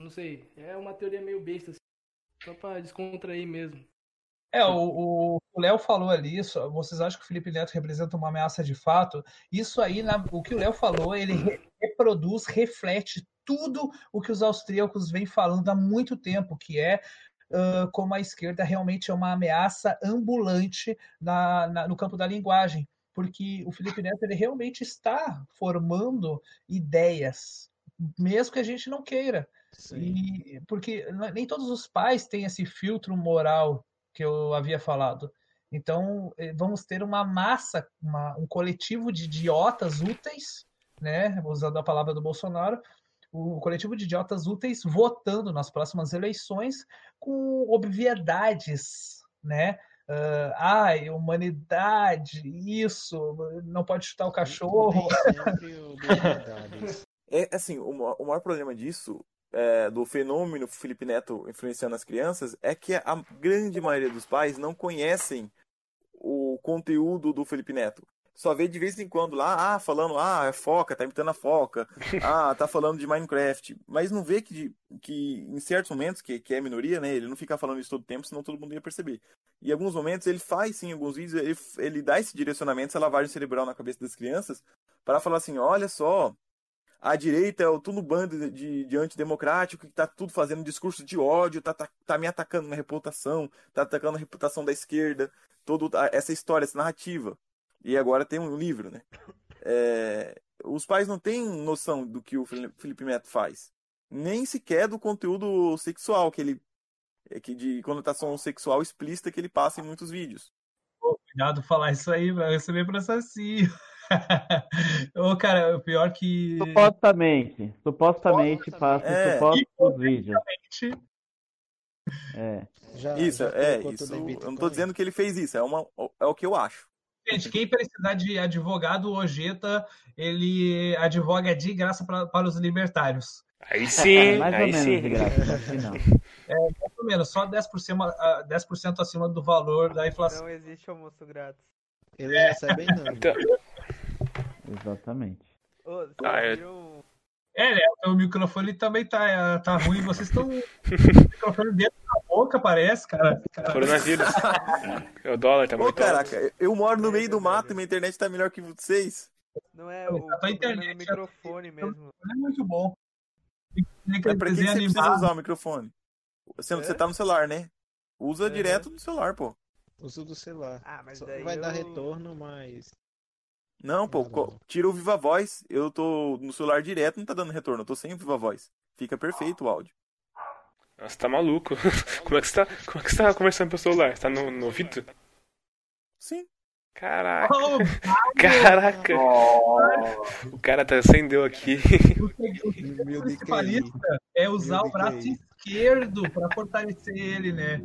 Não sei. É uma teoria meio besta. Assim, só pra descontrair mesmo. É, o Léo falou ali, isso, vocês acham que o Felipe Neto representa uma ameaça de fato? Isso aí, na- o que o Léo falou, ele re- reproduz, reflete tudo o que os austríacos vêm falando há muito tempo, que é ah, como a esquerda realmente é uma ameaça ambulante na- na- no campo da linguagem, porque o Felipe Neto ele realmente está formando ideias, mesmo que a gente não queira. Sim. E porque nem todos os pais têm esse filtro moral que eu havia falado. Então, eh, vamos ter uma massa, uma- um coletivo de idiotas úteis, né? Usando a palavra do Bolsonaro, o coletivo de idiotas úteis votando nas próximas eleições com obviedades, né? Ah, ai, humanidade, isso, não pode chutar o cachorro. *laughs* É assim, o, o maior problema disso, é, do fenômeno Felipe Neto influenciando as crianças, é que a grande maioria dos pais não conhecem o conteúdo do Felipe Neto. Só vê de vez em quando lá, ah, falando, ah, é foca, tá imitando a foca, *laughs* ah, tá falando de Minecraft. Mas não vê que, que em certos momentos, que, que é minoria, né, ele não fica falando isso todo tempo, senão todo mundo ia perceber. E em alguns momentos ele faz sim, alguns vídeos, ele, ele dá esse direcionamento, essa lavagem cerebral na cabeça das crianças, para falar assim, olha só, a direita é o tudo bando de, de, de antidemocrático que tá tudo fazendo discurso de ódio, tá, tá, tá me atacando na reputação, tá atacando a reputação da esquerda, toda essa história, essa narrativa. E agora tem um livro, né? É, os pais não têm noção do que o Felipe Neto faz. Nem sequer do conteúdo sexual que ele. Que de conotação sexual explícita que ele passa em muitos vídeos. Cuidado falar isso aí, vai receber processinho. *laughs* Ô, cara, o pior que. Supostamente. Supostamente passa É. supostos vídeos. É. Já, Isso, já é, isso. Eu não tô Bitcoin? dizendo que ele fez isso, é, uma, é o que eu acho. Gente, quem precisar de advogado, o Ojeta, ele advoga de graça pra, para os libertários. Aí sim, *laughs* mais ou aí menos sim. de graça, assim não. *laughs* Mais ou menos, só 10%, a- 10 acima do valor da inflação. Não existe almoço grátis. Recebem não. Então, Exatamente. Ô, Ah, é. É, né? O microfone também tá, tá ruim. Vocês estão. *laughs* o microfone dentro da boca, parece, cara. Cara, coronavírus. o dólar tá Ô, muito alto. caraca, eu moro no meio do mato e minha internet tá melhor que vocês. Não é o A tua problema é internet, no microfone mesmo. não é muito bom. Tem que Mas pra que você precisa usar o microfone? Você, É? você tá no celular, né? Usa Uhum. direto no celular, pô. Uso do celular. Ah, mas Só daí vai dar eu- retorno, mas. Não, pô, co- tira o Viva Voz. Eu tô no celular direto, não tá dando retorno. Eu tô sem o Viva Voz. Fica perfeito o áudio. Nossa, tá maluco. *laughs* Como é que você tá, como é que você tá conversando pelo celular? Você tá no, no ouvido? Sim. Caraca, Oh, *laughs* caraca. O cara tá acendeu aqui. *laughs* o que- o que o Meu principalista é usar o braço DQI. esquerdo para fortalecer ele, né?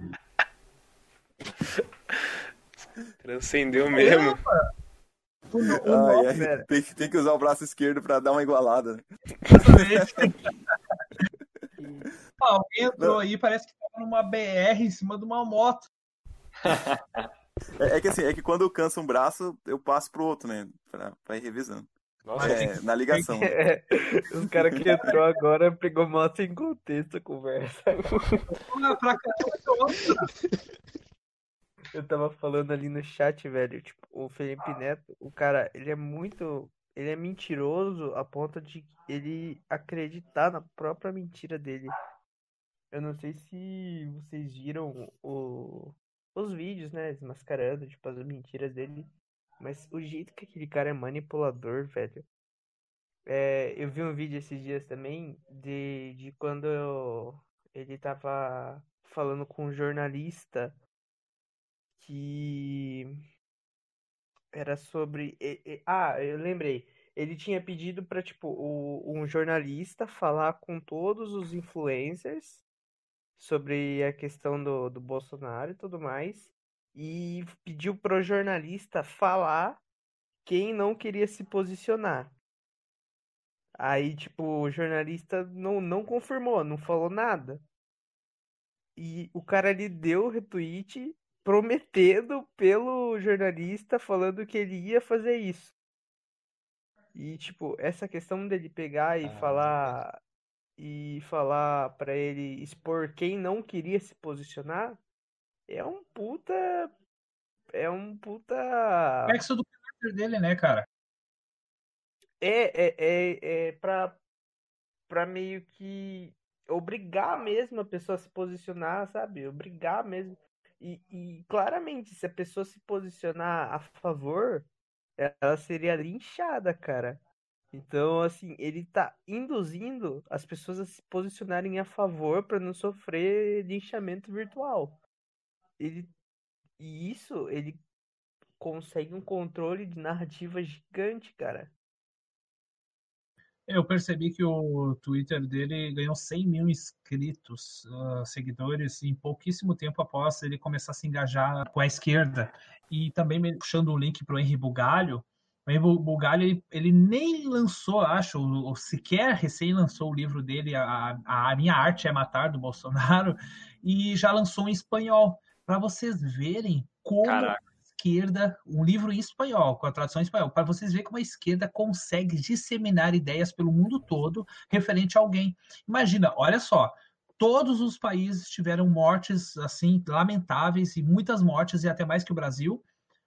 Acendeu mesmo. O, o Ai, nosso, ai, pera. tem, que- tem que usar o braço esquerdo pra dar uma igualada. Ah, *laughs* Alguém entrou aí, parece que tava numa BR em cima de uma moto. É, é que assim, é que quando eu canso um braço, eu passo pro outro, né? Pra, pra ir revisando. Nossa, É, na ligação. É, os caras que entrou agora pegou mal sem contexto a conversa. Pra Eu tava falando ali no chat, velho, tipo, o Felipe Neto, o cara, ele é muito, ele é mentiroso a ponto de ele acreditar na própria mentira dele. Eu não sei se vocês viram o, os vídeos, né, desmascarando, tipo, as mentiras dele, mas o jeito que aquele cara é manipulador, velho. É, eu vi um vídeo esses dias também de, de quando eu- ele tava falando com um jornalista que era sobre. Ah, eu lembrei. Ele tinha pedido para tipo um jornalista falar com todos os influencers sobre a questão do, do Bolsonaro e tudo mais, e pediu pro jornalista falar quem não queria se posicionar. Aí, tipo, o jornalista não, não confirmou, não falou nada. E o cara lhe deu o retweet prometendo pelo jornalista falando que ele ia fazer isso. E tipo, essa questão dele pegar e Ah, falar e falar pra ele expor quem não queria se posicionar é um puta é um puta reflexo do caráter dele, né, cara? é é é, é pra, pra meio que obrigar mesmo a pessoa a se posicionar, sabe? Obrigar mesmo. E, e claramente, se a pessoa se posicionar a favor, ela seria linchada, cara. Então, assim, ele tá induzindo as pessoas a se posicionarem a favor para não sofrer linchamento virtual. Ele, e isso, ele consegue um controle de narrativa gigante, cara. Eu percebi que o Twitter dele ganhou 100 mil inscritos, ah, seguidores, em pouquíssimo tempo após ele começar a se engajar com a esquerda. E também puxando o link para o Henry Bugalho, o Henry Bu- Bugalho ele, ele nem lançou, acho, ou, ou sequer recém lançou o livro dele, a, a Minha Arte é Matar, do Bolsonaro, e já lançou em espanhol. Para vocês verem como Caraca. Esquerda, um livro em espanhol, com a tradução em espanhol, para vocês verem como a esquerda consegue disseminar ideias pelo mundo todo referente a alguém. Imagina, olha só, todos os países tiveram mortes assim lamentáveis e muitas mortes e até mais que o Brasil,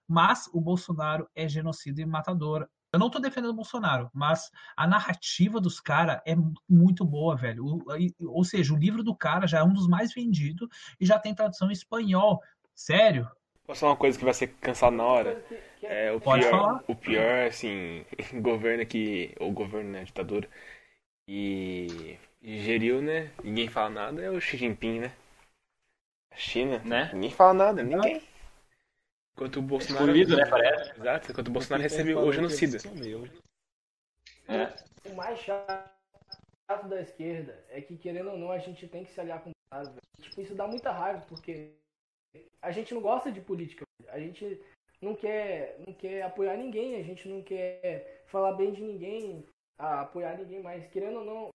mas o Bolsonaro é genocida e matador. Eu não tô defendendo o Bolsonaro, mas a narrativa dos caras é mu- muito boa, velho. O- ou seja, o livro do cara já é um dos mais vendidos e já tem tradução em espanhol. Sério? Posso falar uma coisa que vai ser cansado na hora? É, o Pode pior, falar. o pior, assim, *laughs* governo que, ou governo, né, ditadura, e geriu, né, ninguém fala nada, é o Xi Jinping, né? A China, Né? ninguém fala nada, ninguém. Enquanto o Bolsonaro... Excluído, né, parece. Exato, enquanto o Bolsonaro Ele recebe falou o genocida. É. O mais chato da esquerda é que, querendo ou não, a gente tem que se aliar com o. Tipo, isso dá muita raiva, porque a gente não gosta de política. A gente não quer, não quer apoiar ninguém, a gente não quer falar bem de ninguém, apoiar ninguém, mas querendo ou não,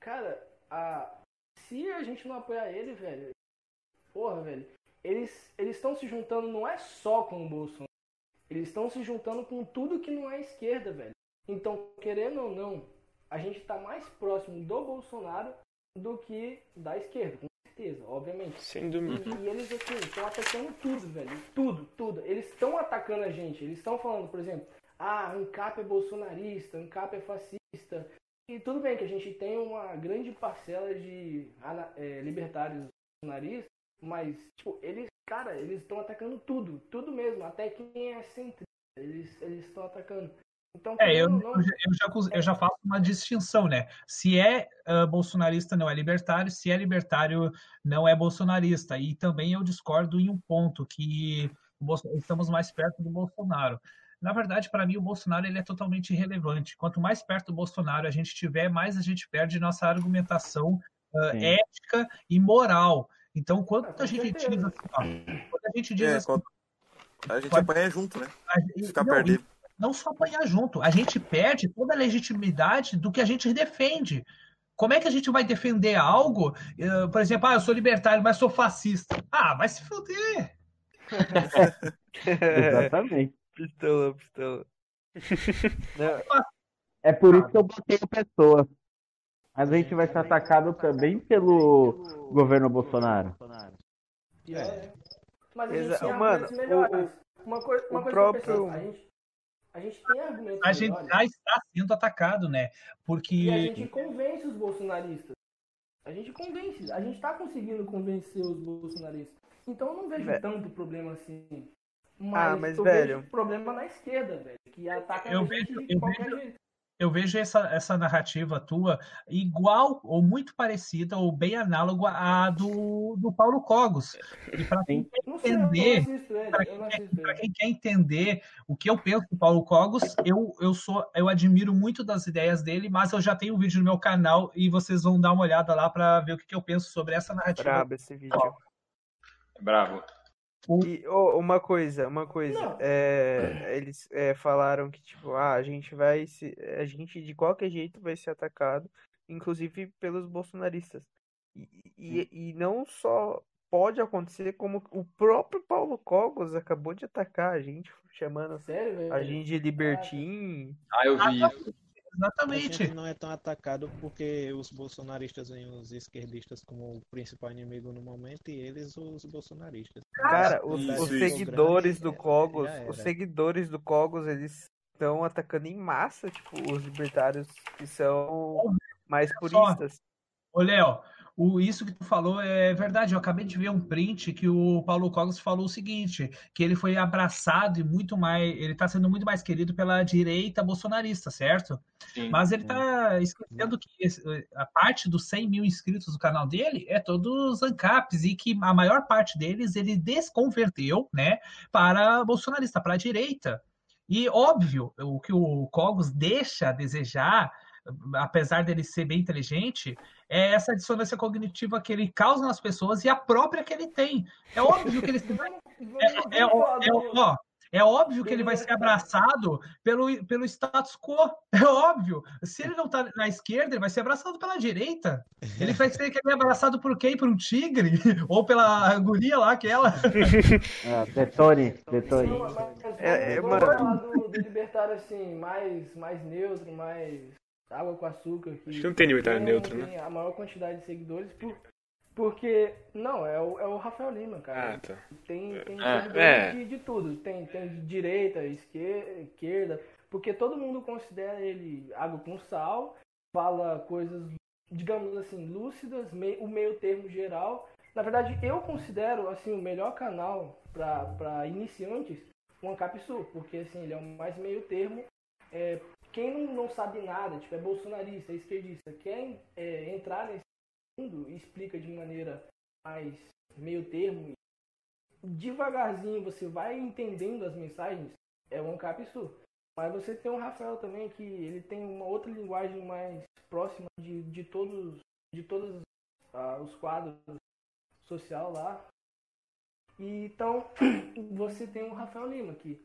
cara, a, se a gente não apoiar ele, velho, porra, velho, eles estão se juntando não é só com o Bolsonaro, eles estão se juntando com tudo que não é esquerda, velho. Então, querendo ou não, a gente tá mais próximo do Bolsonaro do que da esquerda, com certeza, obviamente. Sem dúvida. E, e eles, assim, estão atacando tudo, velho. Tudo, tudo. Eles estão atacando a gente. Eles estão falando, por exemplo, ah, ANCAP é bolsonarista, ANCAP é fascista. E tudo bem que a gente tem uma grande parcela de é, libertários bolsonaristas, mas, tipo, eles, cara, eles estão atacando tudo, tudo mesmo. Até quem é centrista, eles eles estão atacando. Então, É, eu, não, eu já- eu já, cons- eu já faço uma distinção, né? Se é ah, bolsonarista, não é libertário, se é libertário, não é bolsonarista. E também eu discordo em um ponto, que estamos mais perto do Bolsonaro. Na verdade, para mim, o Bolsonaro ele é totalmente irrelevante. Quanto mais perto do Bolsonaro a gente estiver, mais a gente perde nossa argumentação Sim. ética e moral. Então, quando Ah, a gente certeza. diz assim, ó, quando a gente diz É, assim, quando- a gente Pode- apanha junto, né? a gente- Ficar não, perto dele. Não só apanhar junto, a gente perde toda a legitimidade do que a gente defende. Como é que a gente vai defender algo, eh, por exemplo, ah, eu sou libertário, mas sou fascista? Ah, vai se fuder. *laughs* Exatamente. Pistola, pistola. É por isso que eu botei o pessoa. Mas a gente vai ser atacado também pelo governo Bolsonaro. É. Mas a gente Exa- tem Mano, melhores. uma coisa, uma o coisa que eu próprio- a gente, a gente tem argumentos A gente melhores já está sendo atacado, né? e a Porque gente convence os bolsonaristas. A gente convence, a gente tá conseguindo convencer os bolsonaristas. Então eu não vejo Vé- tanto problema assim. Ah, mas, eu velho- vejo problema na esquerda, velho, que ataca Eu a gente vejo- de eu qualquer vejo- jeito. Eu vejo essa, essa narrativa tua igual ou muito parecida ou bem análoga à do, do Paulo Cogos. E para quem entender, não quem, quer entender o que eu penso do Paulo Cogos, eu, eu sou eu admiro muito das ideias dele, mas eu já tenho um vídeo no meu canal e vocês vão dar uma olhada lá para ver o que, que eu penso sobre essa narrativa. brabo esse vídeo. Bravo. E ô, uma coisa, uma coisa. Não. é, *clears throat* eles é, falaram que, tipo, ah, a gente vai se. A gente de qualquer jeito vai ser atacado, inclusive pelos bolsonaristas. E, e, e não só pode acontecer, como o próprio Paulo Cogos acabou de atacar a gente, chamando Sério, velho? a gente de libertim. Ah, eu vi isso. Exatamente. não é tão atacado porque os bolsonaristas veem os esquerdistas como o principal inimigo no momento e eles os bolsonaristas. Cara, os, Isso, os isso. seguidores do Já Cogos, os seguidores do Cogos, eles estão atacando em massa, tipo, os libertários que são mais puristas. Ô, Léo, o, isso que tu falou é verdade. Eu acabei de ver um print que o Paulo Cogos falou o seguinte: que ele foi abraçado e muito mais. Ele está sendo muito mais querido pela direita bolsonarista, certo? Sim. Mas ele está esquecendo que a parte dos 100 mil inscritos do canal dele é todos ANCAPs e que a maior parte deles ele desconverteu, né, para bolsonarista, para a direita. E óbvio, o que o Cogos deixa a desejar, apesar dele ser bem inteligente, é essa dissonância cognitiva que ele causa nas pessoas e a própria que ele tem. É óbvio que ele se *laughs* é, é, é, do- ó, é óbvio que ele vai ser abraçado pelo, pelo status quo. *laughs* É óbvio. Se ele não tá na esquerda, ele vai ser abraçado pela direita. Ele vai ser abraçado por quem? Por um tigre? *laughs* Ou pela guria lá, aquela? Ah, Detone, Detone. Mas- mas É, é, mano. do, do libertário assim, mais, mais neutro, mais água com açúcar. Que Acho que não tem libertário tem- neutro, né? a maior quantidade de seguidores. Por, porque, não, é o, é o Rafael Lima, cara. Ah, tá. Tem, tem Ah, seguidores é. de, de tudo. Tem, tem de direita, esquerda, esquerda. Porque todo mundo considera ele água com sal, fala coisas, digamos assim, lúcidas, mei- o meio termo geral. Na verdade, eu considero assim o melhor canal para iniciantes o Ancap Sul, porque assim, ele é o mais meio termo. É, quem não, não sabe nada, tipo, é bolsonarista, é esquerdista, quer é, entrar nesse mundo e explica de maneira mais meio termo, devagarzinho você vai entendendo as mensagens, é o Ancap Sul. Mas você tem o Rafael também, que ele tem uma outra linguagem mais próxima de, de todos de todos ah, os quadros social lá. E, então, *clears throat* você tem o Rafael Lima, que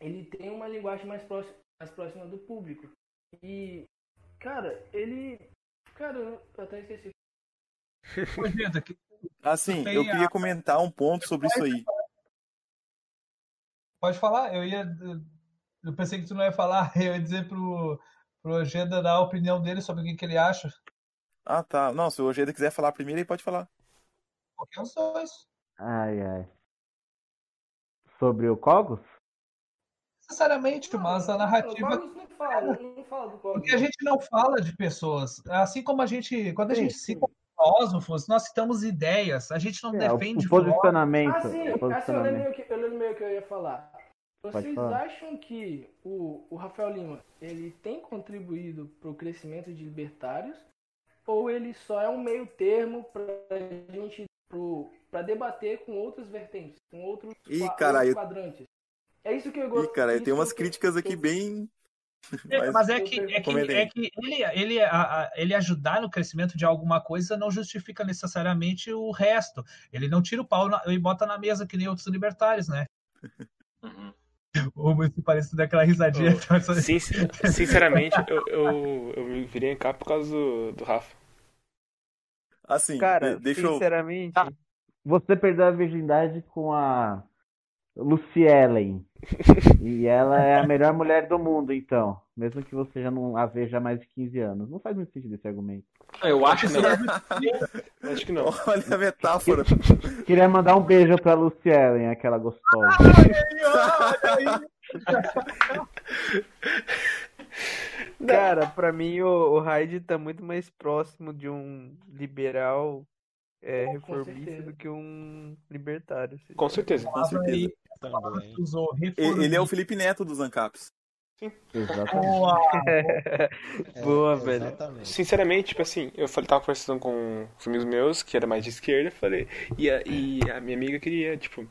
ele tem uma linguagem mais próxima, mais próxima do público. E, cara, ele. Cara, eu até esqueci. Assim, eu queria comentar um ponto sobre isso aí. Pode falar? Eu ia. Eu pensei que tu não ia falar. *laughs* Eu ia dizer pro, pro Ojeda dar a opinião dele sobre o que, que ele acha. Ah, tá. Não, se o Ojeda quiser falar primeiro, ele pode falar. Qualquer um dos dois. Ai, ai. Sobre o Cogos? Necessariamente, mas a narrativa. Não fala, não fala do. Porque a gente não fala de pessoas. Assim como a gente. Quando a Sim, gente cita filósofos, nós citamos ideias. A gente não É, defende o posicionamento. Ah, sim, o assim, eu lembrei o que eu, ia falar. Vocês falar. acham que o, o Rafael Lima ele tem contribuído para o crescimento de libertários ou ele só é um meio termo para gente para debater com outras vertentes, com outros, Ih, outros quadrantes? É isso que eu Ih, gosto. cara, isso tem umas críticas aqui bem. É, Mas- Mas é que, é que, é que ele, ele, a- a- ele ajudar no crescimento de alguma coisa não justifica necessariamente o resto. Ele não tira o pau na- e bota na mesa que nem outros libertários, né? *laughs* Uhum. O municipalista daquela risadinha. Sin- sinceramente, eu, eu, eu me virei em cá por causa do, do Rafa. Assim, Cara, de- deixa eu. sinceramente, Você perdeu a virgindade com a Lucielen. E ela é a melhor mulher do mundo, então. Mesmo que você já não a veja há mais de 15 anos. Não faz muito sentido esse argumento. Eu acho que não. Acho que não. Olha a metáfora. Queria mandar um beijo pra Lucielen, aquela gostosa. cara, pra mim o, o Hyde tá muito mais próximo de um liberal é, reformista do que um libertário. assim. Com certeza. Com certeza. Também. Ele é o Felipe Neto dos Ancaps. Exatamente. Boa. *laughs* É, Boa, velho. Exatamente. Sinceramente, tipo assim, eu falei, tava conversando com os amigos meus, que era mais de esquerda, falei, e a, e a minha amiga queria, tipo,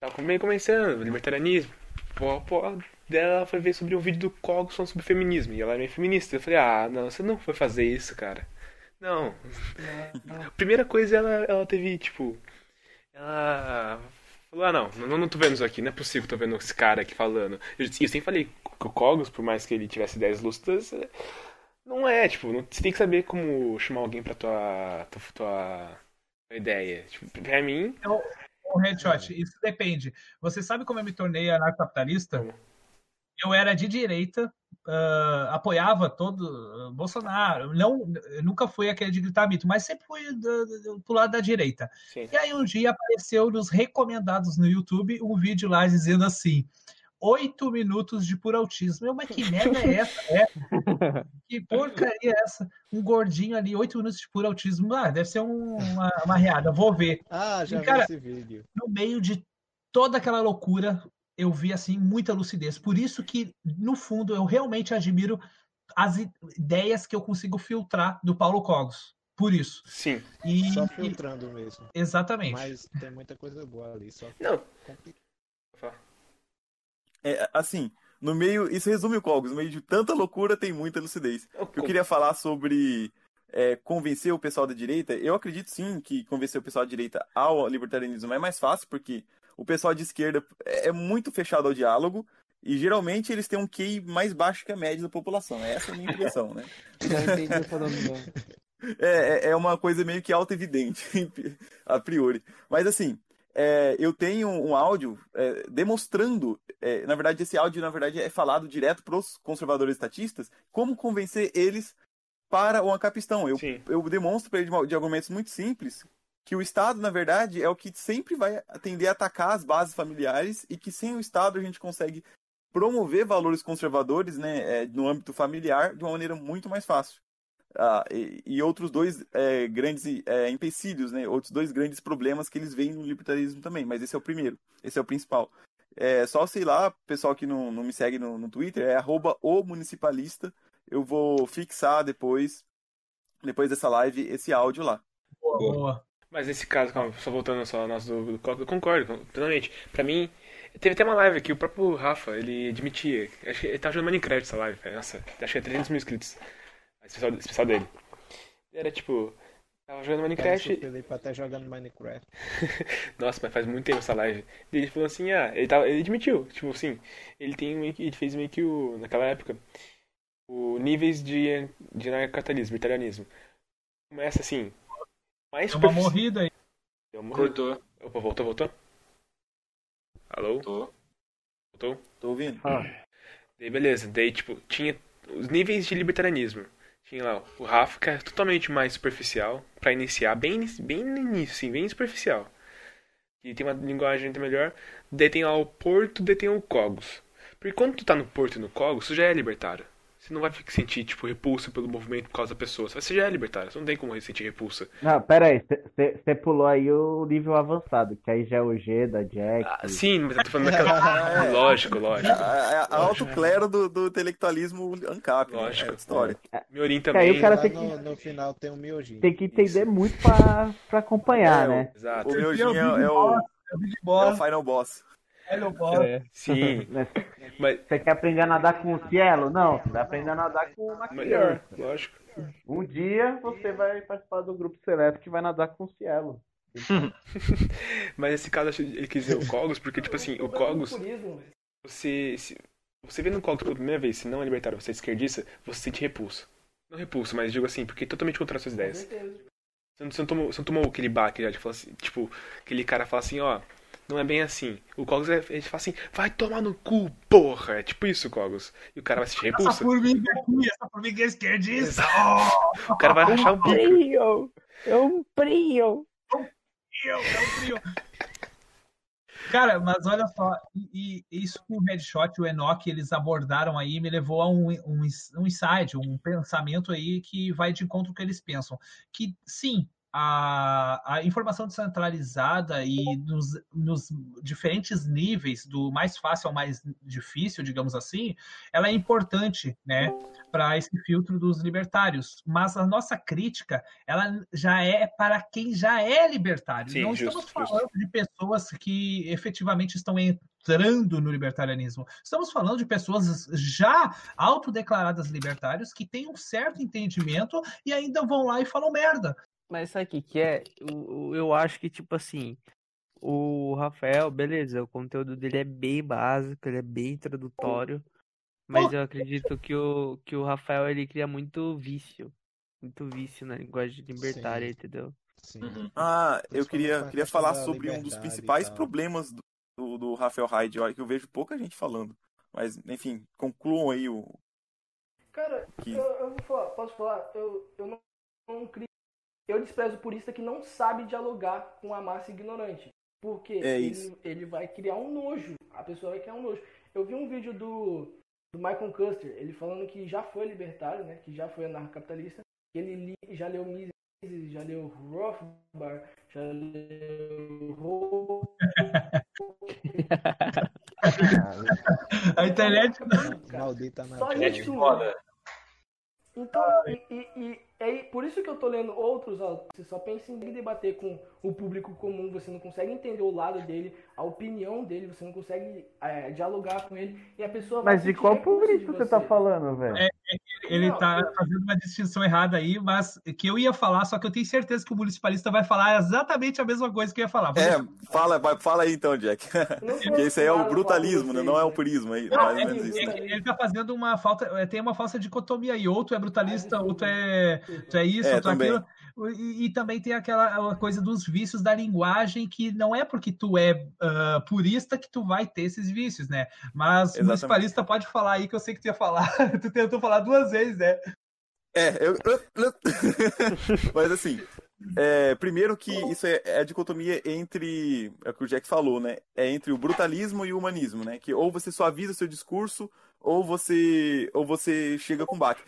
tava meio começando, libertarianismo. Pô, pô, dela foi ver sobre um vídeo do falando sobre feminismo, e ela é meio feminista. Eu falei, ah, não, você não foi fazer isso, cara. Não. A primeira coisa, ela, ela teve, tipo, ela falou, ah, não, não, não tô vendo isso aqui, não é possível tô vendo esse cara aqui falando. Eu, eu sempre falei que o Cogos, por mais que ele tivesse ideias lúcidas, é- não é, tipo, não- você tem que saber como chamar alguém pra tua, tua, tua, ideia. Tipo, pra mim, O headshot, isso depende. Você sabe como eu me tornei anarcocapitalista? Eu era de direita, ah, apoiava todo ah, Bolsonaro. Não, eu nunca fui aquele de gritar mito, mas sempre fui do, do, do lado da direita. sim. E aí um dia apareceu nos recomendados no YouTube um vídeo lá dizendo assim: oito minutos de puro autismo. Eu, mas que merda é essa? É, *laughs* que porcaria é essa? Um gordinho ali, oito minutos de puro autismo. Ah, deve ser um- uma, uma reada, vou ver. Ah, já E, vi cara, esse vídeo. no meio de toda aquela loucura, eu vi assim muita lucidez. Por isso que no fundo eu realmente admiro as ideias que eu consigo filtrar do Paulo Cogos. Por isso. Sim. E, Só e- filtrando mesmo. exatamente. Mas tem muita coisa boa ali. Só Não. É, assim, no meio. Isso resume o Cogos. No meio de tanta loucura tem muita lucidez. Eu, Eu queria falar sobre é, convencer o pessoal da direita. Eu acredito sim que convencer o pessoal da direita ao libertarianismo é mais fácil, porque o pessoal de esquerda é é muito fechado ao diálogo. E geralmente eles têm um QI mais baixo que a média da população. Essa é a minha impressão, né? *laughs* *laughs* É, é- é uma coisa meio que auto-evidente, *laughs* a priori. Mas assim, é, eu tenho um áudio é, demonstrando, é, na verdade, esse áudio, na verdade, é falado direto para os conservadores estatistas, como convencer eles para o ancapistão. Eu, Sim. eu demonstro para eles de, de argumentos muito simples que o Estado, na verdade, é o que sempre vai tender a atacar as bases familiares e que sem o Estado a gente consegue promover valores conservadores né, é, no âmbito familiar de uma maneira muito mais fácil. Ah, e, e outros dois é, grandes é, empecilhos, né? Outros dois grandes problemas que eles veem no libertarismo também, mas esse é o primeiro, esse é o principal. É, só sei lá, pessoal que não, não me segue no, no Twitter, é arroba o municipalista. Eu vou fixar depois, depois dessa live, esse áudio lá. Boa, boa. Mas nesse caso, calma, só voltando só ao nosso do, do Coca, eu concordo plenamente. Pra mim, teve até uma live aqui, o próprio Rafa, ele admitia, acho que ele tava jogando Minecraft essa live, nossa, acho que é 300 mil inscritos, esse pessoal dele. Era tipo, Tava jogando Minecraft. o Felipe até jogando Minecraft. *laughs* Nossa, mas faz muito tempo essa live. E ele falou assim, ah, ele, tava, ele admitiu, tipo assim, ele tem meio que, ele fez meio que o, naquela época, o níveis de, de anarcapitalismo, italianismo. Começa assim, mais Deu uma morrida aí. Deu uma morrida. Cortou. Opa, voltou, voltou? Alô? Tô. Voltou? Tô ouvindo? Daí beleza, daí tipo, tinha os níveis de libertarianismo. Tinha lá o Rafa, que é totalmente mais superficial, pra iniciar, bem, bem no início, assim, bem superficial. E tem uma linguagem ainda melhor. Daí tem lá o Porto, daí tem o Cogos. Porque quando tu tá no Porto e no Cogos, tu já é libertário. Você não vai sentir, tipo, repulsa pelo movimento por causa da pessoa. Você já é libertário, você não tem como sentir repulsa. Não, pera aí, você pulou aí o nível avançado, que aí já é o G da Jack. Ah, sim, mas eu tô falando daquela. *laughs* lógico, lógico. É, é a alto clero do, do intelectualismo ANCAP. né? Lógico. É outra história. Miorim aí também. o cara Lá tem no, que- no final tem um miojinho. Tem que entender muito pra, pra acompanhar, É, né? Exato. O Esse é o é, é o, É o é o Boss. Boss. Hello, Boss. É. Sim, *laughs* mas Você quer aprender a nadar com o cielo? Não, você vai aprender a nadar com uma melhor, criança. lógico. Um dia você vai participar do grupo seleto que vai nadar com o cielo. *laughs* Mas nesse caso, ele quis dizer o Cogos, porque, tipo assim, o Cogos, você. Se, você vê no Cogos pela primeira vez, se não é libertário, você é esquerdista, você sente repulso. Não repulso, mas digo assim, porque é totalmente contra as suas ideias. Você não, você não tomou, você não tomou aquele baque já de falar assim, tipo, aquele cara fala assim, ó, não é bem assim. O Cogos é, ele fala assim, vai tomar no cu, porra! É tipo isso, Cogos. E o cara vai sentir Essa repulsa. formiga aqui, essa formiga é esquerdista. Oh, O cara vai rachar o bico. É um frio! frio, é um frio. Cara, mas olha só, e, e isso que o Headshot e o Enoch eles abordaram aí me levou a um, um, um insight, um pensamento aí que vai de encontro com o que eles pensam. Que sim, a, a informação descentralizada e nos, nos diferentes níveis, do mais fácil ao mais difícil, digamos assim, ela é importante, né, para esse filtro dos libertários. Mas a nossa crítica, ela já é para quem já é libertário. Sim, Não justo, estamos justo. falando de pessoas que efetivamente estão entrando no libertarianismo. Estamos falando de pessoas já autodeclaradas libertários que têm um certo entendimento e ainda vão lá e falam merda. Mas sabe o que que é? O- Eu acho que, tipo assim, o Rafael, beleza, o conteúdo dele é bem básico, ele é bem introdutório, mas eu acredito que o, que o Rafael, ele cria muito vício, muito vício na linguagem libertária, Sim. entendeu? Sim. Uhum. Ah, eu queria, queria falar sobre um dos principais problemas do, do, do Rafael Hyde, que eu vejo pouca gente falando. Mas, enfim, concluam aí o. Cara, Que- eu, eu vou falar, posso falar? Eu, eu não, não crio. Eu desprezo o purista que não sabe dialogar com a massa ignorante. Porque É ele, isso. ele vai criar um nojo. A pessoa vai criar um nojo. Eu vi um vídeo do, do Michael Custer, ele falando que já foi libertário, né? Que já foi anarcocapitalista. que Ele li- já leu Mises, já leu Rothbard, já leu *laughs* A internet. Maldita Só isso, mano. Então, e, e, e é aí- por isso que eu tô lendo outros, ó, você só pensa em debater com o público comum, você não consegue entender o lado dele, a opinião dele, você não consegue é, dialogar com ele, e a pessoa vai Mas de qual repulsa de público você tá falando, velho? É, Ele tá eu- fazendo uma distinção errada aí, mas que eu ia falar, só que eu tenho certeza que o municipalista vai falar exatamente a mesma coisa que eu ia falar. Vou É, deixar- fala, vai- fala aí então, Jack. *laughs* Porque isso aí é o brutalismo, né? Não é o purismo aí. Não, é, é ele tá fazendo uma falta, é, tem uma falsa dicotomia aí, ou tu é brutalista, ou tu é, tu é isso, É, ou tu é aquilo. E, e também tem aquela coisa dos vícios da linguagem, que não é porque tu é ah, purista que tu vai ter esses vícios, né? Mas o Exatamente. municipalista pode falar aí que eu sei que tu ia falar. *laughs* tu tentou falar duas vezes, né? É, eu. *laughs* Mas assim, é, primeiro que isso é, é a dicotomia entre. É o que o Jack falou, né? É entre o brutalismo e o humanismo, né? Que ou você suaviza seu discurso, ou você, ou você chega com baque.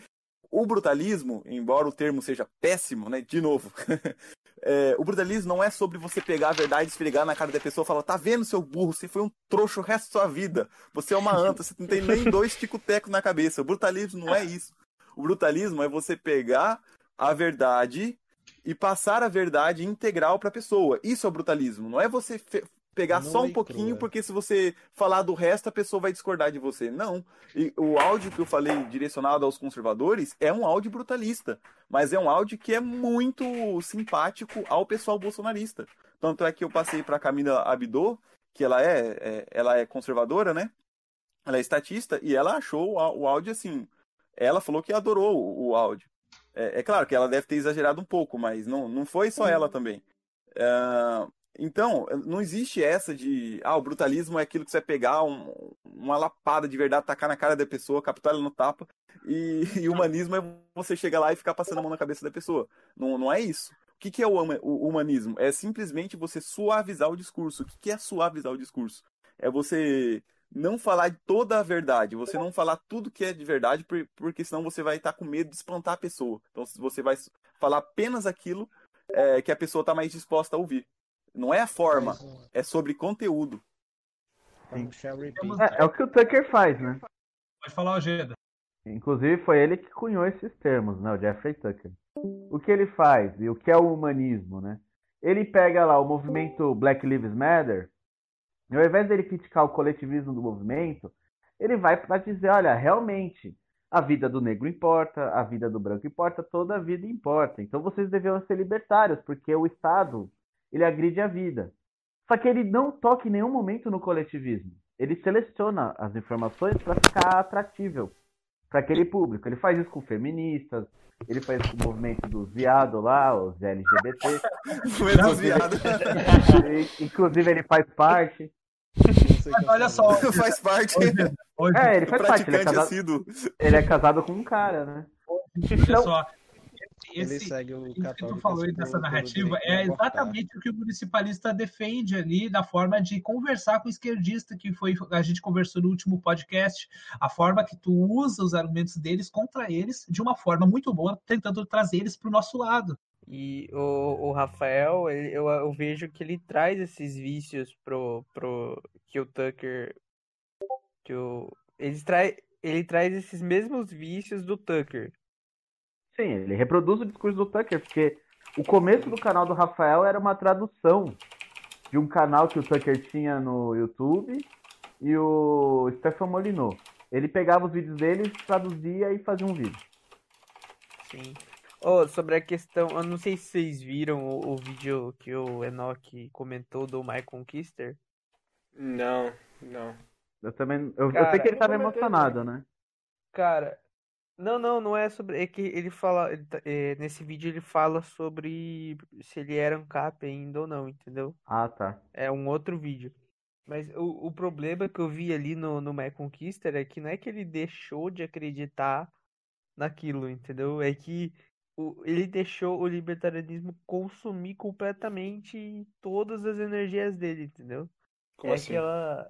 O brutalismo, embora o termo seja péssimo, né? De novo. *laughs* é, o brutalismo não é sobre você pegar a verdade, esfregar na cara da pessoa e falar: tá vendo, seu burro? Você foi um trouxa o resto da sua vida. Você é uma anta, você não tem nem *laughs* dois ticotecos na cabeça. O brutalismo não é isso. O brutalismo é você pegar a verdade e passar a verdade integral para a pessoa. Isso é o brutalismo. Não é você pegar Nua só um pouquinho, crua. porque se você falar do resto, a pessoa vai discordar de você. Não. E o áudio que eu falei direcionado aos conservadores é um áudio brutalista, mas é um áudio que é muito simpático ao pessoal bolsonarista. Tanto é que eu passei para Camila Abidô, que ela é, é- ela é conservadora, né? Ela é estatista e ela achou o áudio assim. Ela falou que adorou o, o áudio. É, é claro que ela deve ter exagerado um pouco, mas não, não foi só ela também. Ah, então, não existe essa de. Ah, o brutalismo é aquilo que você vai pegar um- uma lapada de verdade, tacar na cara da pessoa, captar ela no tapa. E, *laughs* e o humanismo é você chegar lá e ficar passando a mão na cabeça da pessoa. Não, não é isso. O que, que é o, o humanismo? É simplesmente você suavizar o discurso. O que, que é suavizar o discurso? É você não falar toda a verdade, você não falar tudo que é de verdade, por- porque senão você vai estar com medo de espantar a pessoa. Então você vai falar apenas aquilo é, que a pessoa está mais disposta a ouvir. Não é a forma, é sobre conteúdo. É, é o que o Tucker faz, né? Pode falar, Ojeda. Inclusive foi ele que cunhou esses termos, né? O Jeffrey Tucker. O que ele faz e o que é o humanismo, né? Ele pega lá o movimento Black Lives Matter, e ao invés dele criticar o coletivismo do movimento, ele vai para dizer, olha, realmente a vida do negro importa, a vida do branco importa, toda a vida importa. Então vocês deveriam ser libertários, porque o Estado ele agride a vida. Só que ele não toca em nenhum momento no coletivismo. Ele seleciona as informações para ficar atratível para aquele público. Ele faz isso com feministas, ele faz isso com o movimento dos viados lá, os LGBT. *laughs* *laughs* Inclusive ele faz parte. Mas olha só, *laughs* Faz parte. Ojeda, Ojeda, É, ele faz parte. Ele é, casado, ele é casado com um cara, né? olha Então- Ele Esse, segue o Isso que tu falou aí do- dessa narrativa é abortar. exatamente o que o municipalista defende ali na forma de conversar com o esquerdista, que foi a gente conversou no último podcast, a forma que tu usa os argumentos deles contra eles de uma forma muito boa, tentando trazer eles para o nosso lado. E o, o Rafael, ele- eu, eu vejo que ele traz esses vícios pro, pro que o Tucker. Que o, ele, trai, ele traz esses mesmos vícios do Tucker. Sim, ele reproduz o discurso do Tucker, porque o começo do canal do Rafael era uma tradução de um canal que o Tucker tinha no YouTube e o Stefan Molyneux. Ele pegava os vídeos dele, traduzia e fazia um vídeo. Sim. Oh, sobre a questão, eu não sei se vocês viram o, o vídeo que o Enoch comentou do My Conquister. Não, não. Eu também. Eu, eu Cara, sei que ele eu tava vou meter emocionado, né? Cara, não, não, não é sobre. É que ele fala. ele tá- é, nesse vídeo ele fala sobre se ele era ANCAP ainda ou não, entendeu? Ah, tá. É um outro vídeo. Mas o, o problema que eu vi ali no, no My Conquister é que não é que ele deixou de acreditar naquilo, entendeu? É que o, ele deixou o libertarianismo consumir completamente todas as energias dele, entendeu? Como é assim? aquela.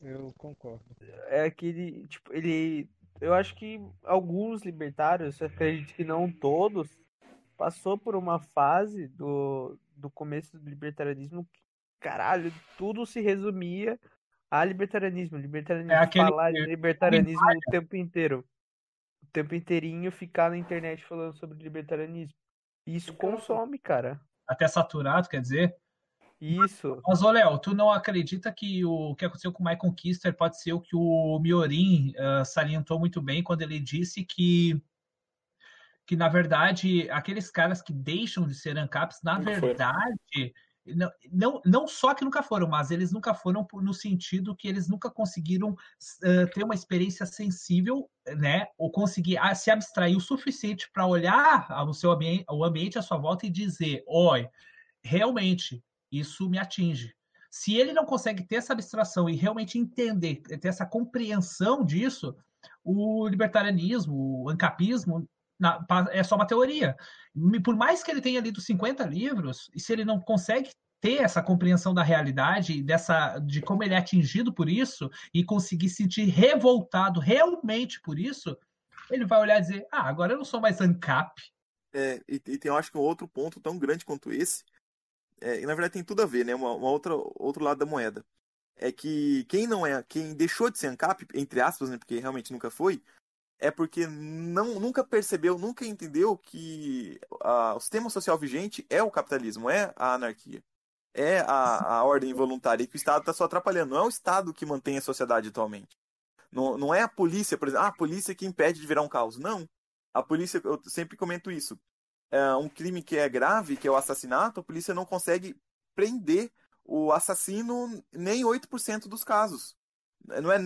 Eu concordo. É aquele. Tipo, ele. Eu acho que alguns libertários, eu acredito que não todos, passou por uma fase do, do começo do libertarianismo que, caralho, tudo se resumia a libertarianismo. Libertarianismo, É aquele- falar de libertarianismo o tempo inteiro. O tempo inteirinho ficar na internet falando sobre libertarianismo. E isso consome, cara. Até saturado, quer dizer. Isso. Mas, ô Léo, tu não acredita que o que aconteceu com o Michael Kister pode ser o que o Miorin ah, salientou muito bem quando ele disse que, que, na verdade, aqueles caras que deixam de ser ANCAPs, na Nunca verdade, não, não, não só que nunca foram, mas eles nunca foram no sentido que eles nunca conseguiram ah, ter uma experiência sensível, né? Ou conseguir ah, se abstrair o suficiente para olhar o seu ambiente, o ambiente à sua volta e dizer, olha, realmente isso me atinge. Se ele não consegue ter essa abstração e realmente entender, ter essa compreensão disso, o libertarianismo, o ancapismo, é só uma teoria. Por mais que ele tenha lido 50 livros, e se ele não consegue ter essa compreensão da realidade, dessa, de como ele é atingido por isso, e conseguir se sentir revoltado realmente por isso, ele vai olhar e dizer: Ah, agora eu não sou mais ANCAP. É, e, e tem, eu acho que um outro ponto tão grande quanto esse, é, na verdade tem tudo a ver, né? Uma, uma outra, outro lado da moeda. É que quem não é, quem deixou de ser ANCAP, entre aspas, né? Porque realmente nunca foi, é porque não, nunca percebeu, nunca entendeu que ah, o sistema social vigente é o capitalismo, é a anarquia. é a, a ordem voluntária e que o Estado está só atrapalhando. Não é o Estado que mantém a sociedade atualmente. Não, não é a polícia, por exemplo, ah, a polícia que impede de virar um caos. Não. A polícia, eu sempre comento isso. É um crime que é grave, que é o assassinato, a polícia não consegue prender o assassino nem 8% dos casos. Não é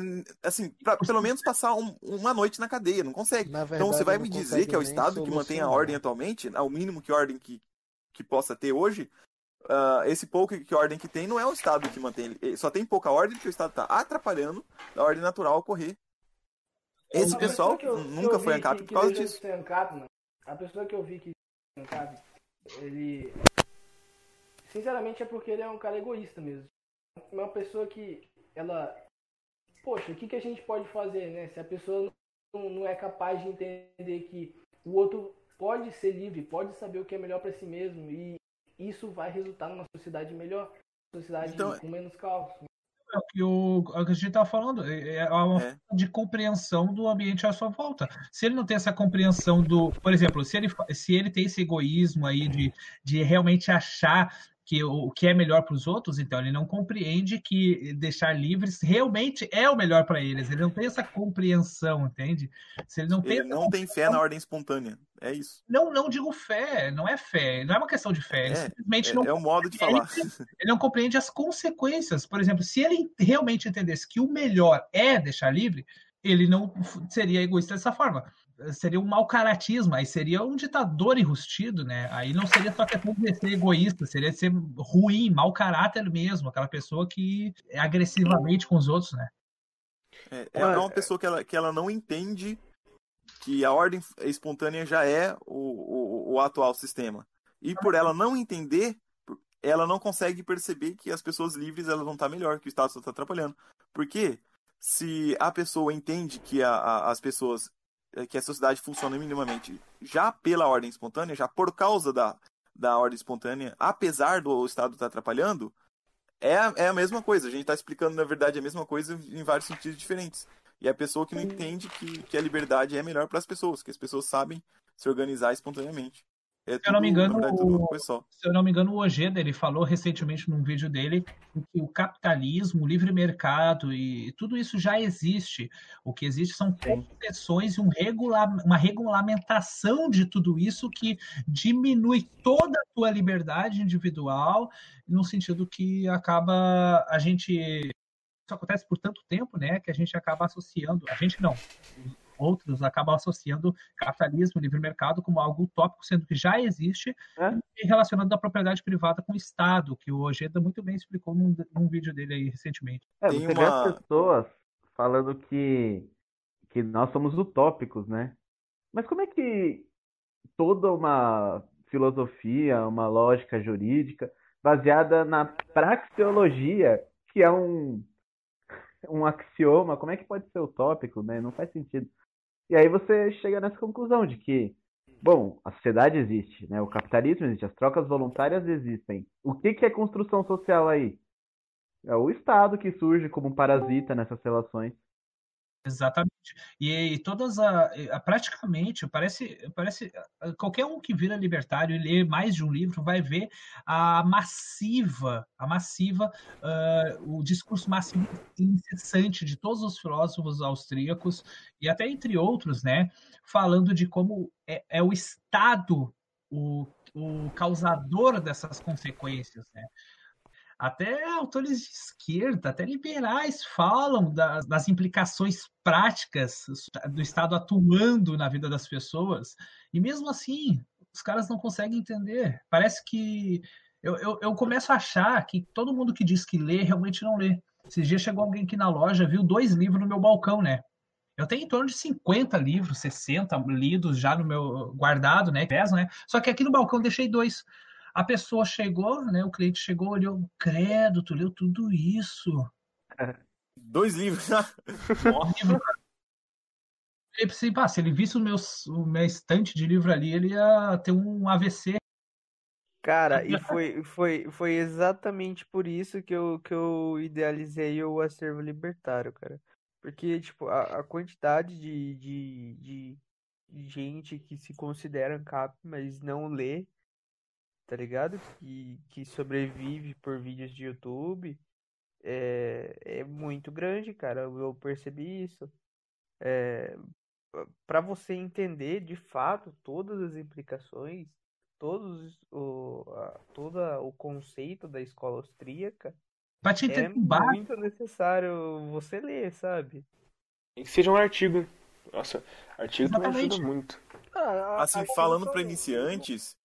assim, pra pelo menos passar um, uma noite na cadeia, não consegue. Na então você verdade, vai me dizer que é o Estado que mantém a ordem atualmente, ao mínimo que ordem que, que possa ter hoje. ah, esse pouco que ordem que tem não é o Estado que mantém. Ele só tem pouca ordem porque o Estado está atrapalhando a ordem natural ocorrer. Esse Uma pessoal pessoa que eu- que nunca eu foi ANCAP que- por causa que disso. ANCAP, mano, a pessoa que eu vi que ser ANCAP, ele. Sinceramente é porque ele é um cara egoísta mesmo. Uma pessoa que ela. Poxa, o que, que a gente pode fazer, né? Se a pessoa não, não é capaz de entender que o outro pode ser livre, pode saber o que é melhor pra si mesmo e isso vai resultar numa sociedade melhor, sociedade Então- com menos caos. É o que, o, é o que a gente estava falando, é é uma É. falta de compreensão do ambiente à sua volta. Se ele não tem essa compreensão do. Por exemplo, se ele, se ele tem esse egoísmo aí de, de realmente achar que o que é melhor para os outros, então ele não compreende que deixar livres realmente é o melhor para eles. Ele não tem essa compreensão, entende? Se ele não tem Ele não tem fé na ordem espontânea. É isso. não, não digo fé, não é fé, não é uma questão de fé, ele É, simplesmente É, não é o modo de ele, falar. ele não compreende as consequências. Por exemplo, se ele realmente entendesse que o melhor é deixar livre, ele não seria egoísta dessa forma. Seria um mau caratismo, aí seria um ditador enrustido, né? Aí não seria só questão de ser egoísta, seria ser ruim, mau caráter mesmo, aquela pessoa que é agressivamente com os outros, né? É, é uma pessoa que ela, que ela não entende que a ordem espontânea já é o, o, o atual sistema. E por ela não entender, ela não consegue perceber que as pessoas livres elas vão estar melhor, que o Estado só está atrapalhando. Porque se a pessoa entende que a, a- as pessoas, que a sociedade funciona minimamente já pela ordem espontânea, já por causa da, da ordem espontânea, apesar do Estado estar atrapalhando, é, a- é a mesma coisa. A gente está explicando, na verdade, a mesma coisa em vários sentidos diferentes. E é a pessoa que não entende que, que a liberdade é melhor para as pessoas, que as pessoas sabem se organizar espontaneamente. É Se eu não me engano, verdade, o- se eu não me engano, o Ojeda ele falou recentemente num vídeo dele que o capitalismo, o livre mercado e tudo isso já existe. O que existe são concessões e um regula uma regulamentação de tudo isso que diminui toda a tua liberdade individual, no sentido que acaba a gente isso acontece por tanto tempo, né, que a gente acaba associando, a gente não, outros acabam associando capitalismo, livre mercado como algo utópico, sendo que já existe, e relacionando a propriedade privada com o Estado, que o Ojeda muito bem explicou num, num vídeo dele aí recentemente. É, Tem você vê uma- as pessoas falando que, que nós somos utópicos, né? Mas como é que toda uma filosofia, uma lógica jurídica baseada na praxeologia, que é um, um axioma, como é que pode ser utópico, né? Não faz sentido. E aí você chega nessa conclusão de que, bom, a sociedade existe, né? O capitalismo existe, as trocas voluntárias existem. O que que é construção social aí? É o Estado que surge como parasita nessas relações. Exatamente. E, e todas a, a- praticamente parece parece qualquer um que vira libertário e lê mais de um livro vai ver a massiva a massiva o discurso massivo e incessante de todos os filósofos austríacos e até entre outros, né, falando de como é, é o Estado o, o causador dessas consequências, né? Até autores de esquerda, até liberais falam das, das implicações práticas do Estado atuando na vida das pessoas, e mesmo assim, os caras não conseguem entender. Parece que eu, eu, eu começo a achar que todo mundo que diz que lê realmente não lê. Esses dias chegou alguém aqui na loja, viu dois livros no meu balcão, né? Eu tenho em torno de 50 livros, 60 lidos já no meu guardado, né? Peso, né? Só que aqui no balcão deixei dois. A pessoa chegou, né? O cliente chegou, olhou, credo, tu leu tudo isso. *laughs* Dois livros. Cara. Eu pensei, pá, se ele visse o meu, o meu estante de livro ali, ele ia ter um AVC. Cara, e foi, foi, foi exatamente por isso que eu, que eu idealizei o acervo libertário, cara. Porque, tipo, a, a quantidade de, de, de gente que se considera ANCAP, mas não lê, tá ligado? Que, que sobrevive por vídeos de YouTube é, é muito grande, cara. Eu, percebi isso. É, para você entender de fato todas as implicações, todos o, a, todo o conceito da escola austríaca, Pra te é muito necessário você ler, sabe? Tem que seja um artigo. Nossa, artigo também ajuda Exatamente. muito. Ah, Assim, falando para iniciantes,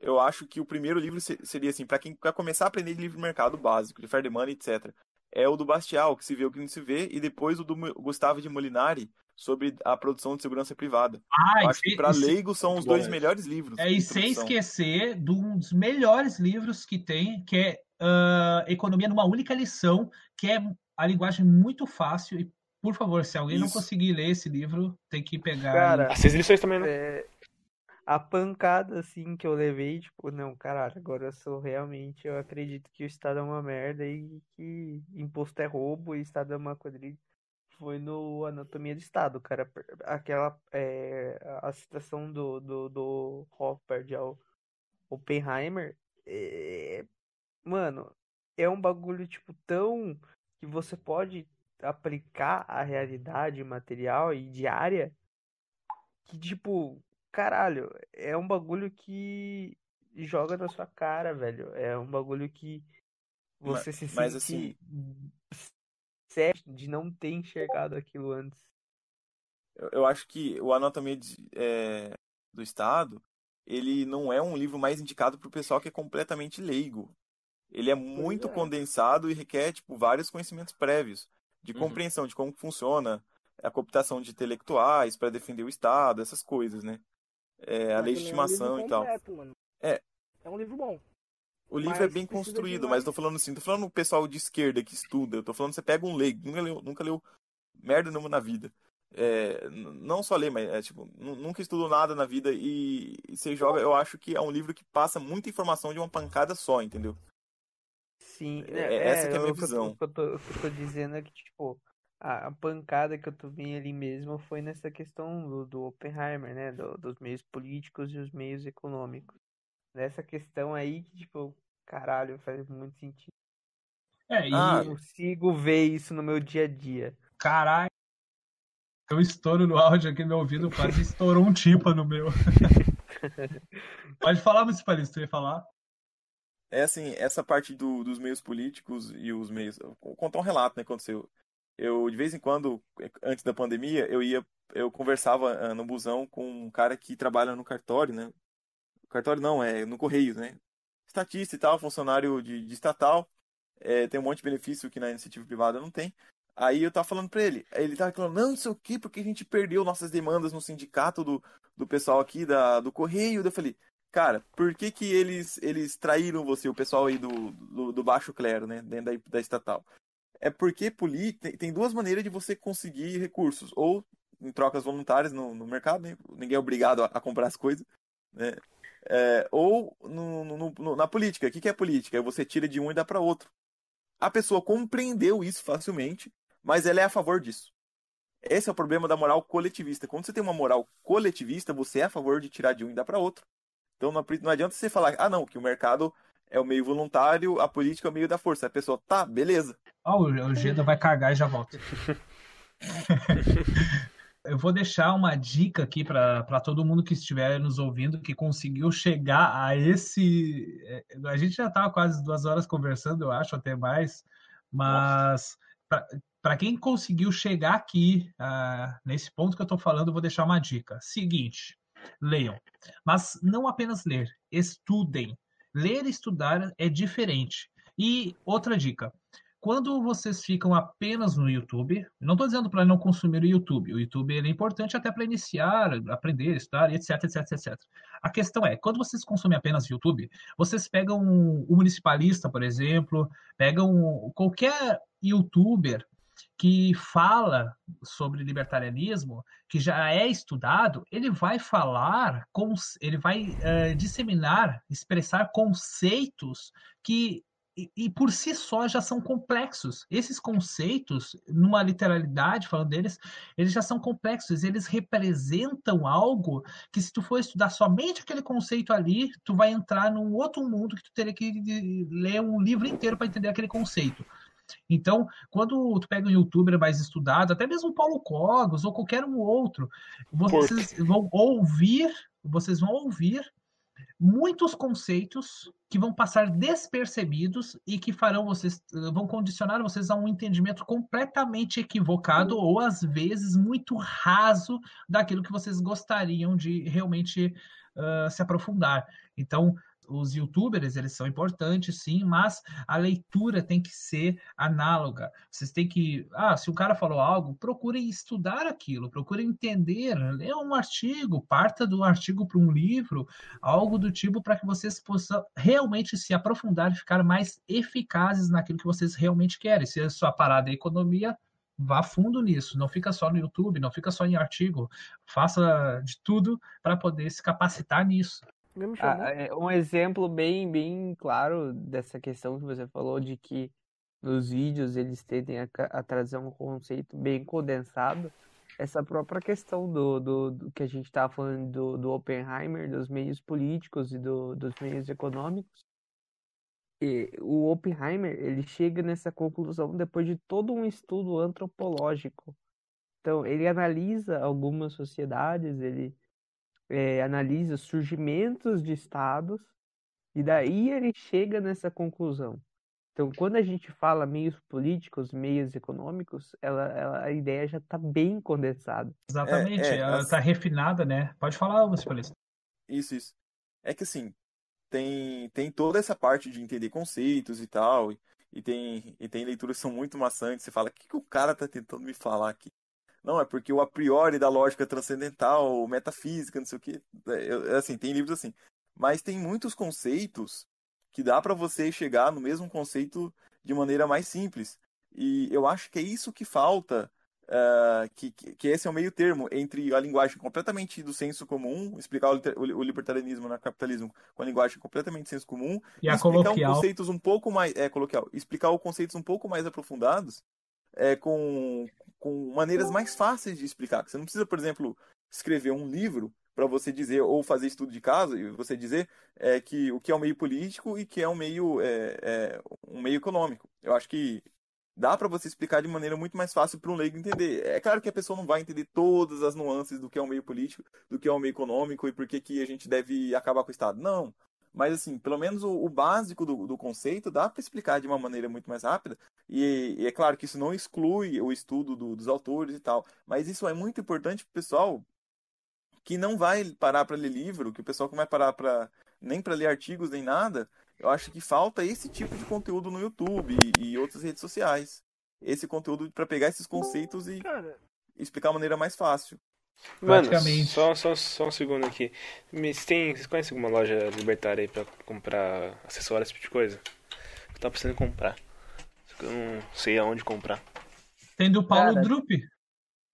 eu acho que o primeiro livro se- seria assim, para quem quer começar a aprender de livro de mercado básico, de fair demand, etc. É o do Bastial, que se vê o que não se vê, e depois o do Gustavo de Molinari, sobre a produção de segurança privada. Ah, eu acho que para leigos são os dois bom melhores livros. É, e sem esquecer de um dos melhores livros que tem, que é ah, Economia numa única lição, que é a linguagem muito fácil. E, por favor, se alguém não Isso. conseguir ler esse livro, tem que pegar. Cara, As seis lições também, né? é, a pancada assim que eu levei, tipo, não, caralho, agora eu sou realmente, eu acredito que o Estado é uma merda e que imposto é roubo e Estado é uma quadrilha. Foi no Anatomia do Estado, cara. Aquela, é, a citação do, do, do Hopper de Oppenheimer, é, mano, é um bagulho, tipo, tão que você pode aplicar à realidade material e diária que, tipo, caralho, é um bagulho que joga na sua cara, velho. É um bagulho que você se mas, sente sério de não ter enxergado aquilo antes. Eu, eu acho que o Anatomia é, do Estado, ele não é um livro mais indicado para o pessoal que é completamente leigo. Ele é muito é. condensado e requer tipo, vários conhecimentos prévios de Uhum. compreensão de como funciona a cooptação de intelectuais para defender o Estado, essas coisas, né? É, a lei de também é um livro estimação e tal. completo. É. É um livro bom. O livro Mas é bem construído, mais- mas tô falando assim, tô falando o pessoal de esquerda que estuda, eu tô falando você pega um leigo, nunca leu, nunca leu merda nenhuma na vida. É, não só ler, mas é, tipo, nu- nunca estudou nada na vida e, e você joga, eu acho que é um livro que passa muita informação de uma pancada só, entendeu? Sim, É, né, essa que é a minha visão. O que eu tô, o que eu tô dizendo é que, tipo, a, a pancada que eu tomei ali mesmo foi nessa questão do, do Oppenheimer, né? do- dos meios políticos e os meios econômicos. Nessa questão aí que, tipo, caralho, faz muito sentido. É, e Ah, Eu consigo ver isso no meu dia a dia. caralho. Eu estouro no áudio aqui, meu ouvido quase estourou um tímpano meu. *laughs* Pode falar, municipalista, você ia falar? É assim, essa parte do- dos meios políticos e os meios. Vou contar um relato, né, que aconteceu. Eu, de vez em quando, antes da pandemia, eu ia, eu conversava ah, no busão com um cara que trabalha no cartório, né? Cartório não, é no Correios, né? Estatista e tal, funcionário de, de estatal. É, tem um monte de benefício que na iniciativa privada não tem. Aí eu tava falando pra ele, ele tava falando, não, isso aqui, porque a gente perdeu nossas demandas no sindicato do, do pessoal aqui da, do Correio. Eu falei, cara, por que que eles, eles traíram você, o pessoal aí do, do, do baixo clero, né, dentro da, da estatal? É porque tem duas maneiras de você conseguir recursos, ou em trocas voluntárias no, no mercado, né, ninguém é obrigado a, a comprar as coisas, né, é, ou no, no- no- na política. O que, que é política? É você tira de um e dá para outro. A pessoa compreendeu isso facilmente, mas ela é a favor disso. Esse é o problema da moral coletivista. Quando você tem uma moral coletivista, você é a favor de tirar de um e dar para outro. Então não, não adianta você falar, ah não, que o mercado é o meio voluntário, a política é o meio da força. A pessoa, tá, beleza. Ó, o o Geda vai cagar e já volta. *laughs* Eu vou deixar uma dica aqui para todo mundo que estiver nos ouvindo, que conseguiu chegar a esse. é, A gente já estava quase duas horas conversando, eu acho, até mais, mas para quem conseguiu chegar aqui, ah, nesse ponto que eu estou falando, eu vou deixar uma dica. Seguinte, leiam, mas não apenas ler, estudem. Ler e estudar é diferente. E outra dica, quando vocês ficam apenas no YouTube, não estou dizendo para não consumir o YouTube, o YouTube ele é importante até para iniciar, aprender, estudar, etc, etc, etc. A questão é, quando vocês consomem apenas YouTube, vocês pegam o municipalista, por exemplo, pegam qualquer youtuber que fala sobre libertarianismo, que já é estudado, ele vai falar, ele vai uh, disseminar, expressar conceitos que e, e por si só já são complexos. Esses conceitos, numa literalidade, falando deles, eles já são complexos, eles representam algo que se tu for estudar somente aquele conceito ali, tu vai entrar num outro mundo que tu teria que ler um livro inteiro para entender aquele conceito. Então, quando tu pega um youtuber mais estudado, até mesmo o Paulo Cogos ou qualquer um outro, vocês vão ouvir, vocês vão ouvir muitos conceitos que vão passar despercebidos e que farão vocês vão condicionar vocês a um entendimento completamente equivocado ou às vezes muito raso daquilo que vocês gostariam de realmente uh, se aprofundar. Então, os youtubers, eles são importantes, sim, mas a leitura tem que ser análoga. Vocês têm que. Ah, se o cara falou algo, procurem estudar aquilo, procurem entender, lê um artigo, parta do artigo para um livro, algo do tipo para que vocês possam realmente se aprofundar e ficar mais eficazes naquilo que vocês realmente querem. Se a sua parada é economia, vá fundo nisso, não fica só no YouTube, não fica só em artigo, faça de tudo para poder se capacitar nisso. Ah, é, um exemplo bem, bem claro dessa questão que você falou de que nos vídeos eles tendem a, a trazer um conceito bem condensado. Essa própria questão do, do, do que a gente estava falando do, do Oppenheimer, dos meios políticos e do, dos meios econômicos. E o Oppenheimer ele chega nessa conclusão depois de todo um estudo antropológico. Então ele analisa algumas sociedades, ele é, analisa surgimentos de estados e daí ele chega nessa conclusão. Então, quando a gente fala meios políticos, meios econômicos, ela, ela a ideia já está bem condensada. Exatamente, é, é, ela está assim... refinada, né? Pode falar, você Paulista. Isso, isso. É que assim, tem, tem toda essa parte de entender conceitos e tal, e, e tem, e tem leituras que são muito maçantes. Você fala, o que, que o cara está tentando me falar aqui? Não, é porque o a priori da lógica transcendental, metafísica, não sei o que. É, assim, tem livros assim. Mas tem muitos conceitos que dá para você chegar no mesmo conceito de maneira mais simples. E eu acho que é isso que falta, uh, que, que esse é o meio termo entre a linguagem completamente do senso comum, explicar o, o libertarianismo no capitalismo com a linguagem completamente do senso comum, e, e explicar coloquial. conceitos um pouco mais, é, coloquial, explicar os conceitos um pouco mais aprofundados, é, com, com maneiras mais fáceis de explicar. Você não precisa, por exemplo, escrever um livro para você dizer, ou fazer estudo de caso, e você dizer é, que o que é um meio político e que é um meio, é, é um meio econômico. Eu acho que dá para você explicar de maneira muito mais fácil para um leigo entender. É claro que a pessoa não vai entender todas as nuances do que é um meio político, do que é um meio econômico e por que, que a gente deve acabar com o Estado. Não. Mas, assim, pelo menos o, o básico do, do, conceito dá para explicar de uma maneira muito mais rápida. E, e, é claro que isso não exclui o estudo do, dos autores e tal. Mas isso é muito importante para o pessoal que não vai parar para ler livro, que o pessoal que não vai parar para nem para ler artigos nem nada. Eu acho que falta esse tipo de conteúdo no YouTube e, e outras redes sociais. Esse conteúdo para pegar esses conceitos e Cara... explicar de maneira mais fácil. Mano, só, só, só um segundo aqui. Vocês, tem, vocês conhecem alguma loja libertária aí pra comprar acessórios, esse tipo de coisa? Eu tava precisando comprar. Só que eu não sei aonde comprar. Tem do Paulo Cara, Drup.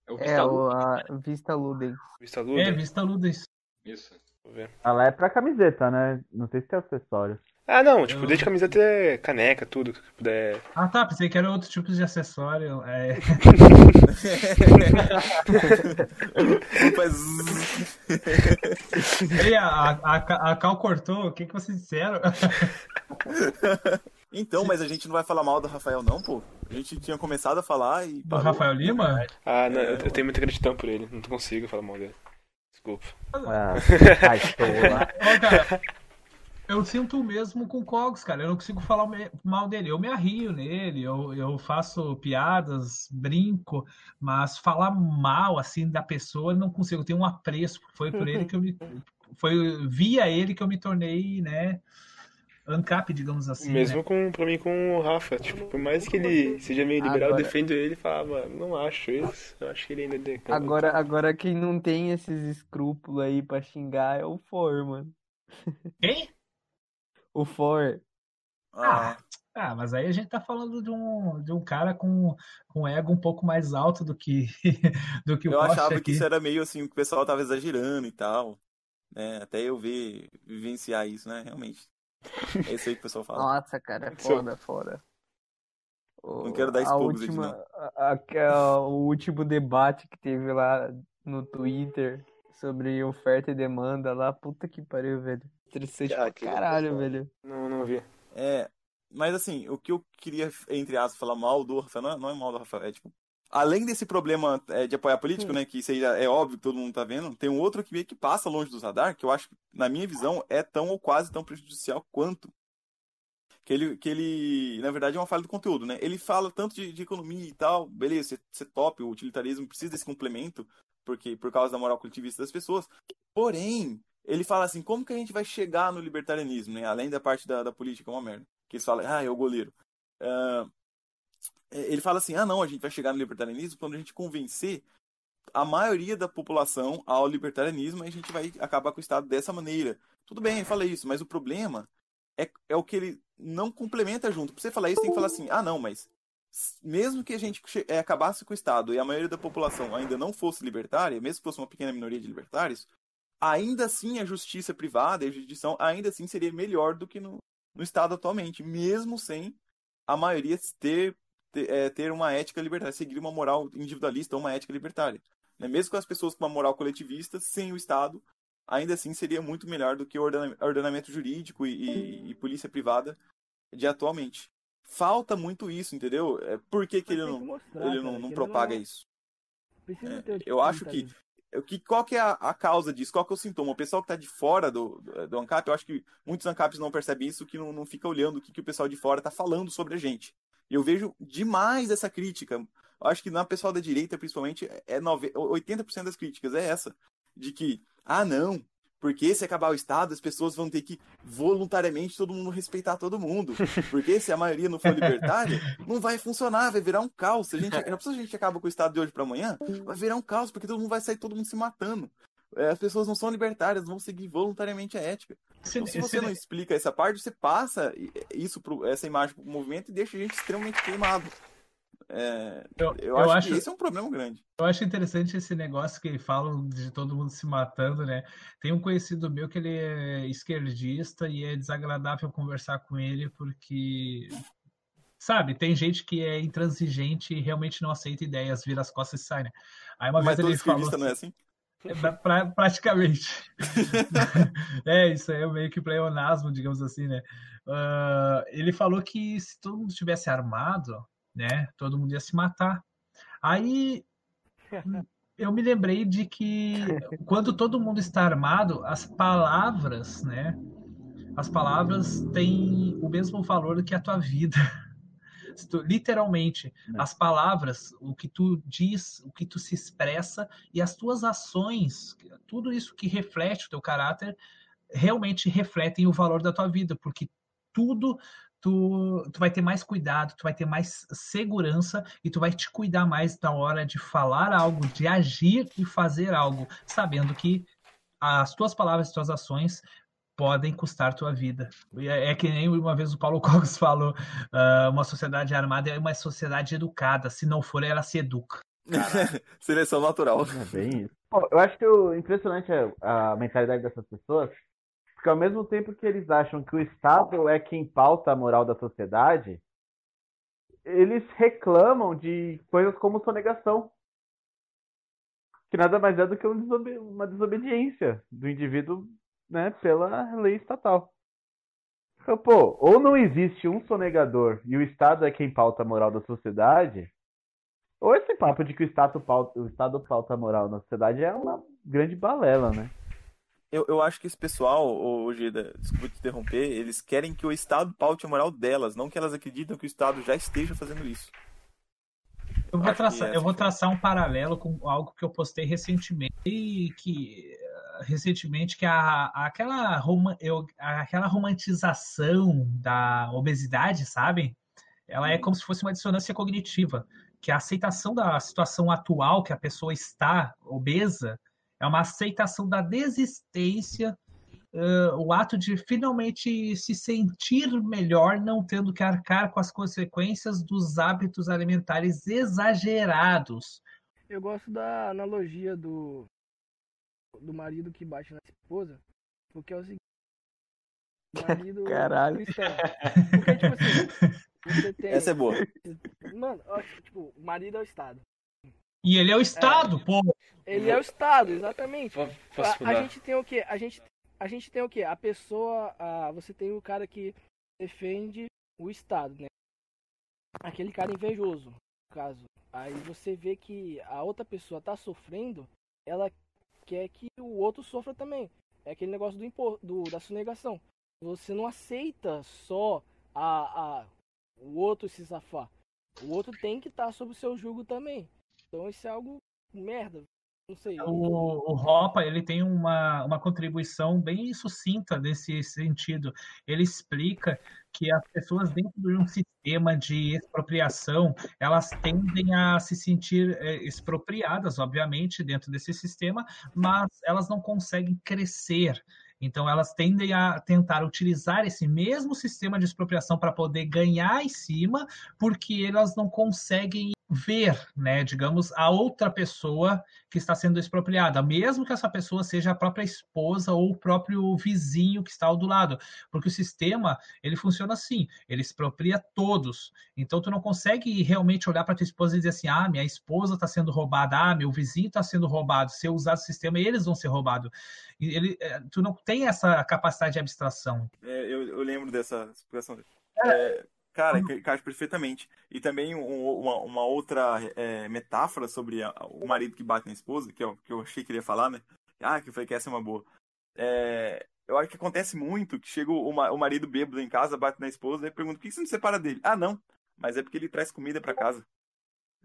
É o Vista, é, o, a Vista Ludens. Vista Ludens? É, Vista Ludens. Isso. Vou ver. Ela é pra camiseta, né? Não sei se tem acessório. Ah, não, tipo, eu... desde camiseta até caneca, tudo que puder. Ah, tá, pensei que era outro tipo de acessório. É... *laughs* *laughs* Ei, a, a, a Cal cortou, o que, que vocês disseram? *laughs* Então, mas a gente não vai falar mal do Rafael, não, pô. A gente tinha começado a falar e. Do Rafael Lima? Ah, não, eu tenho muita gratidão por ele, não consigo falar mal dele. Desculpa. Ah, ai, Ô, cara, eu sinto o mesmo com o Cogs, cara. Eu não consigo falar mal dele. Eu me arrio nele, eu, eu faço piadas, brinco, mas falar mal assim da pessoa eu não consigo. Eu tenho um apreço. Foi por ele que eu me. *laughs* Foi via ele que eu me tornei, né? ANCAP, digamos assim. Mesmo né? com, pra mim com o Rafa. Tipo, por mais que ele seja meio liberal, agora... eu defendo ele e falava, não acho isso. Eu acho que ele ainda é Agora, agora quem não tem esses escrúpulos aí pra xingar é o For, mano. Quem? O For. Ah, ah, mas aí a gente tá falando de um, de um cara com, com ego um pouco mais alto do que, *laughs* do que o Eu achava aqui. que isso era meio assim, que o pessoal tava exagerando e tal. Né? Até eu ver, vivenciar isso, né? Realmente. É isso aí que o pessoal fala. Nossa, cara, é *laughs* foda, foda. O- Não quero dar a aqui, última, a- a- o último debate que teve lá no Twitter sobre oferta e demanda lá, puta que pariu, velho. Interessante Ah, pra caralho, velho. Não, não vi. É, mas assim, o que eu queria, entre aspas, falar mal do Rafael, não é, não é mal do Rafael, é tipo, além desse problema é, de apoiar político, né, que isso aí é óbvio que todo mundo tá vendo, tem um outro que meio que passa longe dos radar, que eu acho que, na minha visão, é tão ou quase tão prejudicial quanto. Que ele, que ele, na verdade, é uma falha do conteúdo, né? Ele fala tanto de, de economia e tal, beleza, você, você top, o utilitarismo precisa desse complemento, porque por causa da moral coletivista das pessoas. Porém, ele fala assim, como que a gente vai chegar no libertarianismo, né? Além da parte da, da política, é uma merda. Que eles falam, ah, é o goleiro. Ah, ele fala assim, ah, não, a gente vai chegar no libertarianismo quando a gente convencer a maioria da população ao libertarianismo e a gente vai acabar com o Estado dessa maneira. Tudo bem, fala isso, mas o problema é, é o que ele não complementa junto. Pra você falar isso, tem que falar assim, ah, não, mas mesmo que a gente é, acabasse com o Estado e a maioria da população ainda não fosse libertária, mesmo que fosse uma pequena minoria de libertários, ainda assim a justiça privada e a jurisdição ainda assim seria melhor do que no, no Estado atualmente, mesmo sem a maioria ter, ter, é, ter uma ética libertária, seguir uma moral individualista ou uma ética libertária. Né? Mesmo com as pessoas com uma moral coletivista, sem o Estado, ainda assim seria muito melhor do que o ordena- ordenamento jurídico e, e- e polícia privada de atualmente. Falta muito isso, entendeu? É, Por que, que ele não, mostrar, ele cara, não, não propaga não, isso? É, ter o tipo eu acho que que, qual que é a, a causa disso? Qual que é o sintoma? O pessoal que está de fora do, do, do ANCAP, eu acho que muitos ANCAPs não percebem isso, que não, não fica olhando o que, que o pessoal de fora está falando sobre a gente. E eu vejo demais essa crítica. Eu acho que na pessoal da direita, principalmente, é nove- 80% das críticas é essa. De que, ah, não, porque se acabar o Estado, as pessoas vão ter que voluntariamente todo mundo respeitar todo mundo. Porque se a maioria não for libertária, *laughs* não vai funcionar, vai virar um caos. Se a gente, pensou se a gente acaba com o Estado de hoje para amanhã, vai virar um caos, porque todo mundo vai sair todo mundo se matando. É, As pessoas não são libertárias, vão seguir voluntariamente a ética. Então, se você não explica essa parte, você passa isso pro, essa imagem pro movimento e deixa a gente extremamente queimado. É, Eu, eu, eu acho, acho, que esse é um problema grande. eu acho interessante esse negócio que falam de todo mundo se matando, né? Tem um conhecido meu que ele é esquerdista e é desagradável conversar com ele porque, sabe, tem gente que é intransigente e realmente não aceita ideias, vira as costas e sai, né? Aí uma Mas vez ele falou não é assim? É, pra- pra- praticamente. *laughs* é, isso aí é meio que pleonasmo, digamos assim, né? Ah, ele falou que se todo mundo estivesse armado, né, todo mundo ia se matar. Aí eu me lembrei de que quando todo mundo está armado, as palavras, né, as palavras têm o mesmo valor que a tua vida. *laughs* Literalmente, as palavras, o que tu diz, o que tu se expressa e as tuas ações, tudo isso que reflete o teu caráter, realmente refletem o valor da tua vida, porque tudo tu, tu vai ter mais cuidado, tu vai ter mais segurança e tu vai te cuidar mais na hora de falar algo, de agir e fazer algo, sabendo que as tuas palavras e tuas ações podem custar tua vida. E É, é que nem uma vez o Paulo *laughs* Cogos falou, ah, uma sociedade armada é uma sociedade educada, se não for, ela se educa. *laughs* Seleção natural. É bem isso. Pô, eu acho que o impressionante é a mentalidade dessas pessoas, porque ao mesmo tempo que eles acham que o Estado é quem pauta a moral da sociedade, eles reclamam de coisas como sonegação. Que nada mais é do que um uma desobediência do indivíduo né, pela lei estatal. Então, pô, ou não existe um sonegador e o Estado é quem pauta a moral da sociedade, ou esse papo de que o Estado pauta, o Estado pauta a moral na sociedade é uma grande balela, né? Eu, eu acho que esse pessoal, ô, Gida, desculpa te interromper, eles querem que o Estado paute a moral delas, não que elas acreditam que o Estado já esteja fazendo isso. Eu vou, traçar, essa eu vou traçar um paralelo com algo que eu postei recentemente, que eh, recentemente que a, aquela, roma, eu, aquela romantização da obesidade, sabem? Ela é como se fosse uma dissonância cognitiva, que a aceitação da situação atual que a pessoa está obesa é uma aceitação da desistência, eh, o ato de finalmente se sentir melhor, não tendo que arcar com as consequências dos hábitos alimentares exagerados. Eu gosto da analogia do, do marido que bate na esposa, porque é o seguinte, Marido *laughs* Caralho. cristão. Porque, tipo assim, você *laughs* tem. Essa é boa. Mano, ó, tipo, o marido é o Estado. E ele é o Estado, pô. Ele é o Estado, exatamente. A, a gente tem o quê? A gente, a gente tem o quê? A pessoa. A, você tem o cara que defende o Estado, né? Aquele cara invejoso, no caso. Aí você vê que a outra pessoa tá sofrendo, ela quer que o outro sofra também. É aquele negócio do, impo, do da sonegação. Você não aceita só a, a o outro se safar. O outro tem que estar sob o seu jugo também. Então isso é algo merda. Não sei. O, o Hoppe, ele tem uma, uma contribuição bem sucinta nesse sentido. Ele explica que as pessoas dentro de um sistema de expropriação, elas tendem a se sentir eh, expropriadas, obviamente, dentro desse sistema, mas elas não conseguem crescer. Então, elas tendem a tentar utilizar esse mesmo sistema de expropriação para poder ganhar em cima, porque elas não conseguem ver, né, digamos, a outra pessoa que está sendo expropriada, mesmo que essa pessoa seja a própria esposa ou o próprio vizinho que está ao do lado, porque o sistema, ele funciona assim, ele expropria todos. Então tu não consegue realmente olhar para tua esposa e dizer assim: "Ah, minha esposa está sendo roubada, ah, meu vizinho está sendo roubado. Se eu usar o sistema, eles vão ser roubados". Ele, eh, tu não tem essa capacidade de abstração. É, eu, eu lembro dessa explicação dele. É, cara, que encaixa perfeitamente. E também um- uma, uma outra é, metáfora sobre a- o marido que bate na esposa, que eu, que eu achei que ele ia falar, né? Ah, que eu falei que essa é uma boa. É, eu acho que acontece muito que chega o, o marido bêbado em casa, bate na esposa e pergunta: por que você não se separa dele? Ah, não. Mas é porque ele traz comida pra casa.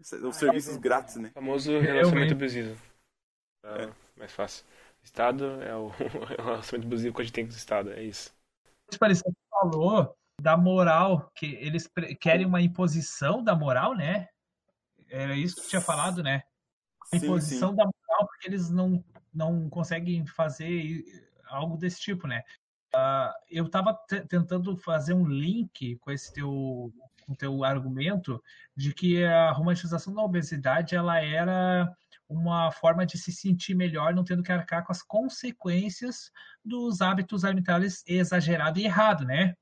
Os serviços grátis, né? O famoso relacionamento Realmente. abusivo. É, mais fácil. Estado é o, é *laughs* o relacionamento abusivo que a gente tem com o Estado, é isso. Parecia que falou da moral, que eles querem uma imposição da moral, né? Era isso que tinha falado, né? A Sim, imposição sim. da moral, porque eles não, não conseguem fazer algo desse tipo, né? Ah, eu estava tentando fazer um link com esse teu, com teu argumento de que a romantização da obesidade ela era uma forma de se sentir melhor, não tendo que arcar com as consequências dos hábitos alimentares exagerado e errado, né?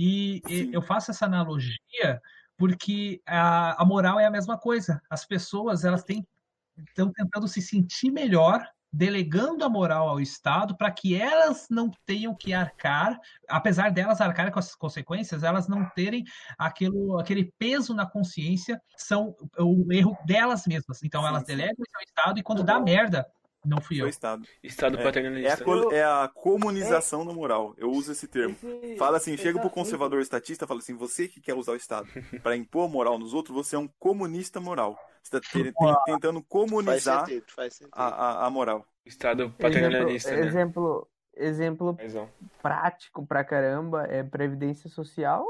E e eu faço essa analogia porque a, a moral é a mesma coisa. As pessoas elas têm estão tentando se sentir melhor, delegando a moral ao Estado para que elas não tenham que arcar, apesar delas arcarem com as consequências, elas não terem aquilo, aquele peso na consciência, são o erro delas mesmas. Então elas delegam isso ao Estado e quando dá merda, não fui Foi eu. Estado. Estado É, É a, paternalista. é a comunização da moral. Eu uso esse termo. Esse- Fala assim, chega pro conservador estatista, fala assim, você que quer usar o Estado para impor moral nos outros, você é um comunista moral. Você está tentando Faz comunizar sentido, faz sentido. a, a, a moral. Estado Exemplo, paternalista, né? exemplo, exemplo Paizão. prático pra caramba é previdência social,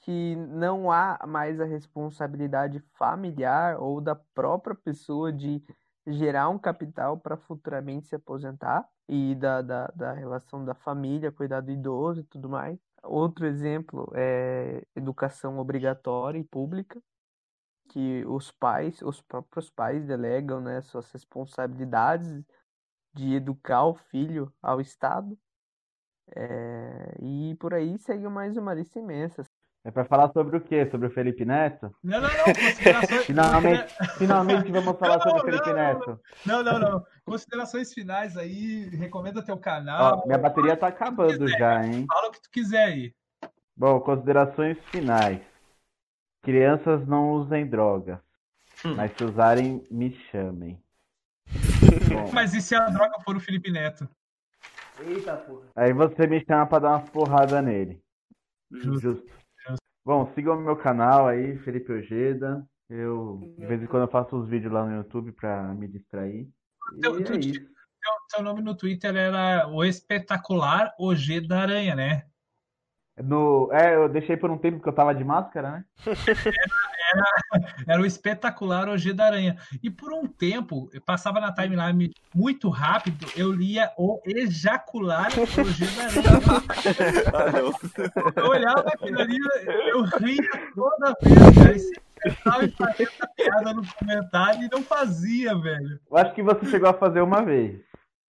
que não há mais a responsabilidade familiar ou da própria pessoa de gerar um capital para futuramente se aposentar e da, da, da relação da família, cuidar do idoso e tudo mais. Outro exemplo é educação obrigatória e pública, que os pais, os próprios pais delegam, né, suas responsabilidades de educar o filho ao Estado. É, e por aí segue mais uma lista imensa. É pra falar sobre o quê? Sobre o Felipe Neto? Não, não, não. Considerações... *laughs* Finalmente, *laughs* finalmente vamos falar Não, sobre o Felipe não, Neto. Não, não, não. Considerações finais aí. Recomenda teu canal. Ó, minha bateria tá acabando já, hein? Fala o que tu quiser aí. Bom, considerações finais. Crianças não usem drogas, mas se usarem, me chamem. *laughs* Bom, Mas e se a droga for o Felipe Neto? Eita porra. aí você me chama pra dar umas porradas nele. Justo. Justo. Bom, sigam o meu canal aí, Felipe Ojeda. Eu, de vez em quando, eu faço uns vídeos lá no YouTube pra me distrair. Teu- tu é. Teu, teu nome no Twitter era o espetacular OG da Aranha, né? No, é, eu deixei por um tempo porque eu tava de máscara, né? *laughs* Era o espetacular OG da Aranha. E por um tempo, eu passava na timeline muito rápido, eu lia o ejacular OG da Aranha. Ah. Eu olhava aquilo ali, eu ria toda vez, cara. E sempre tentava fazer essa piada no comentário e não fazia, velho. Eu acho que você chegou a fazer uma vez.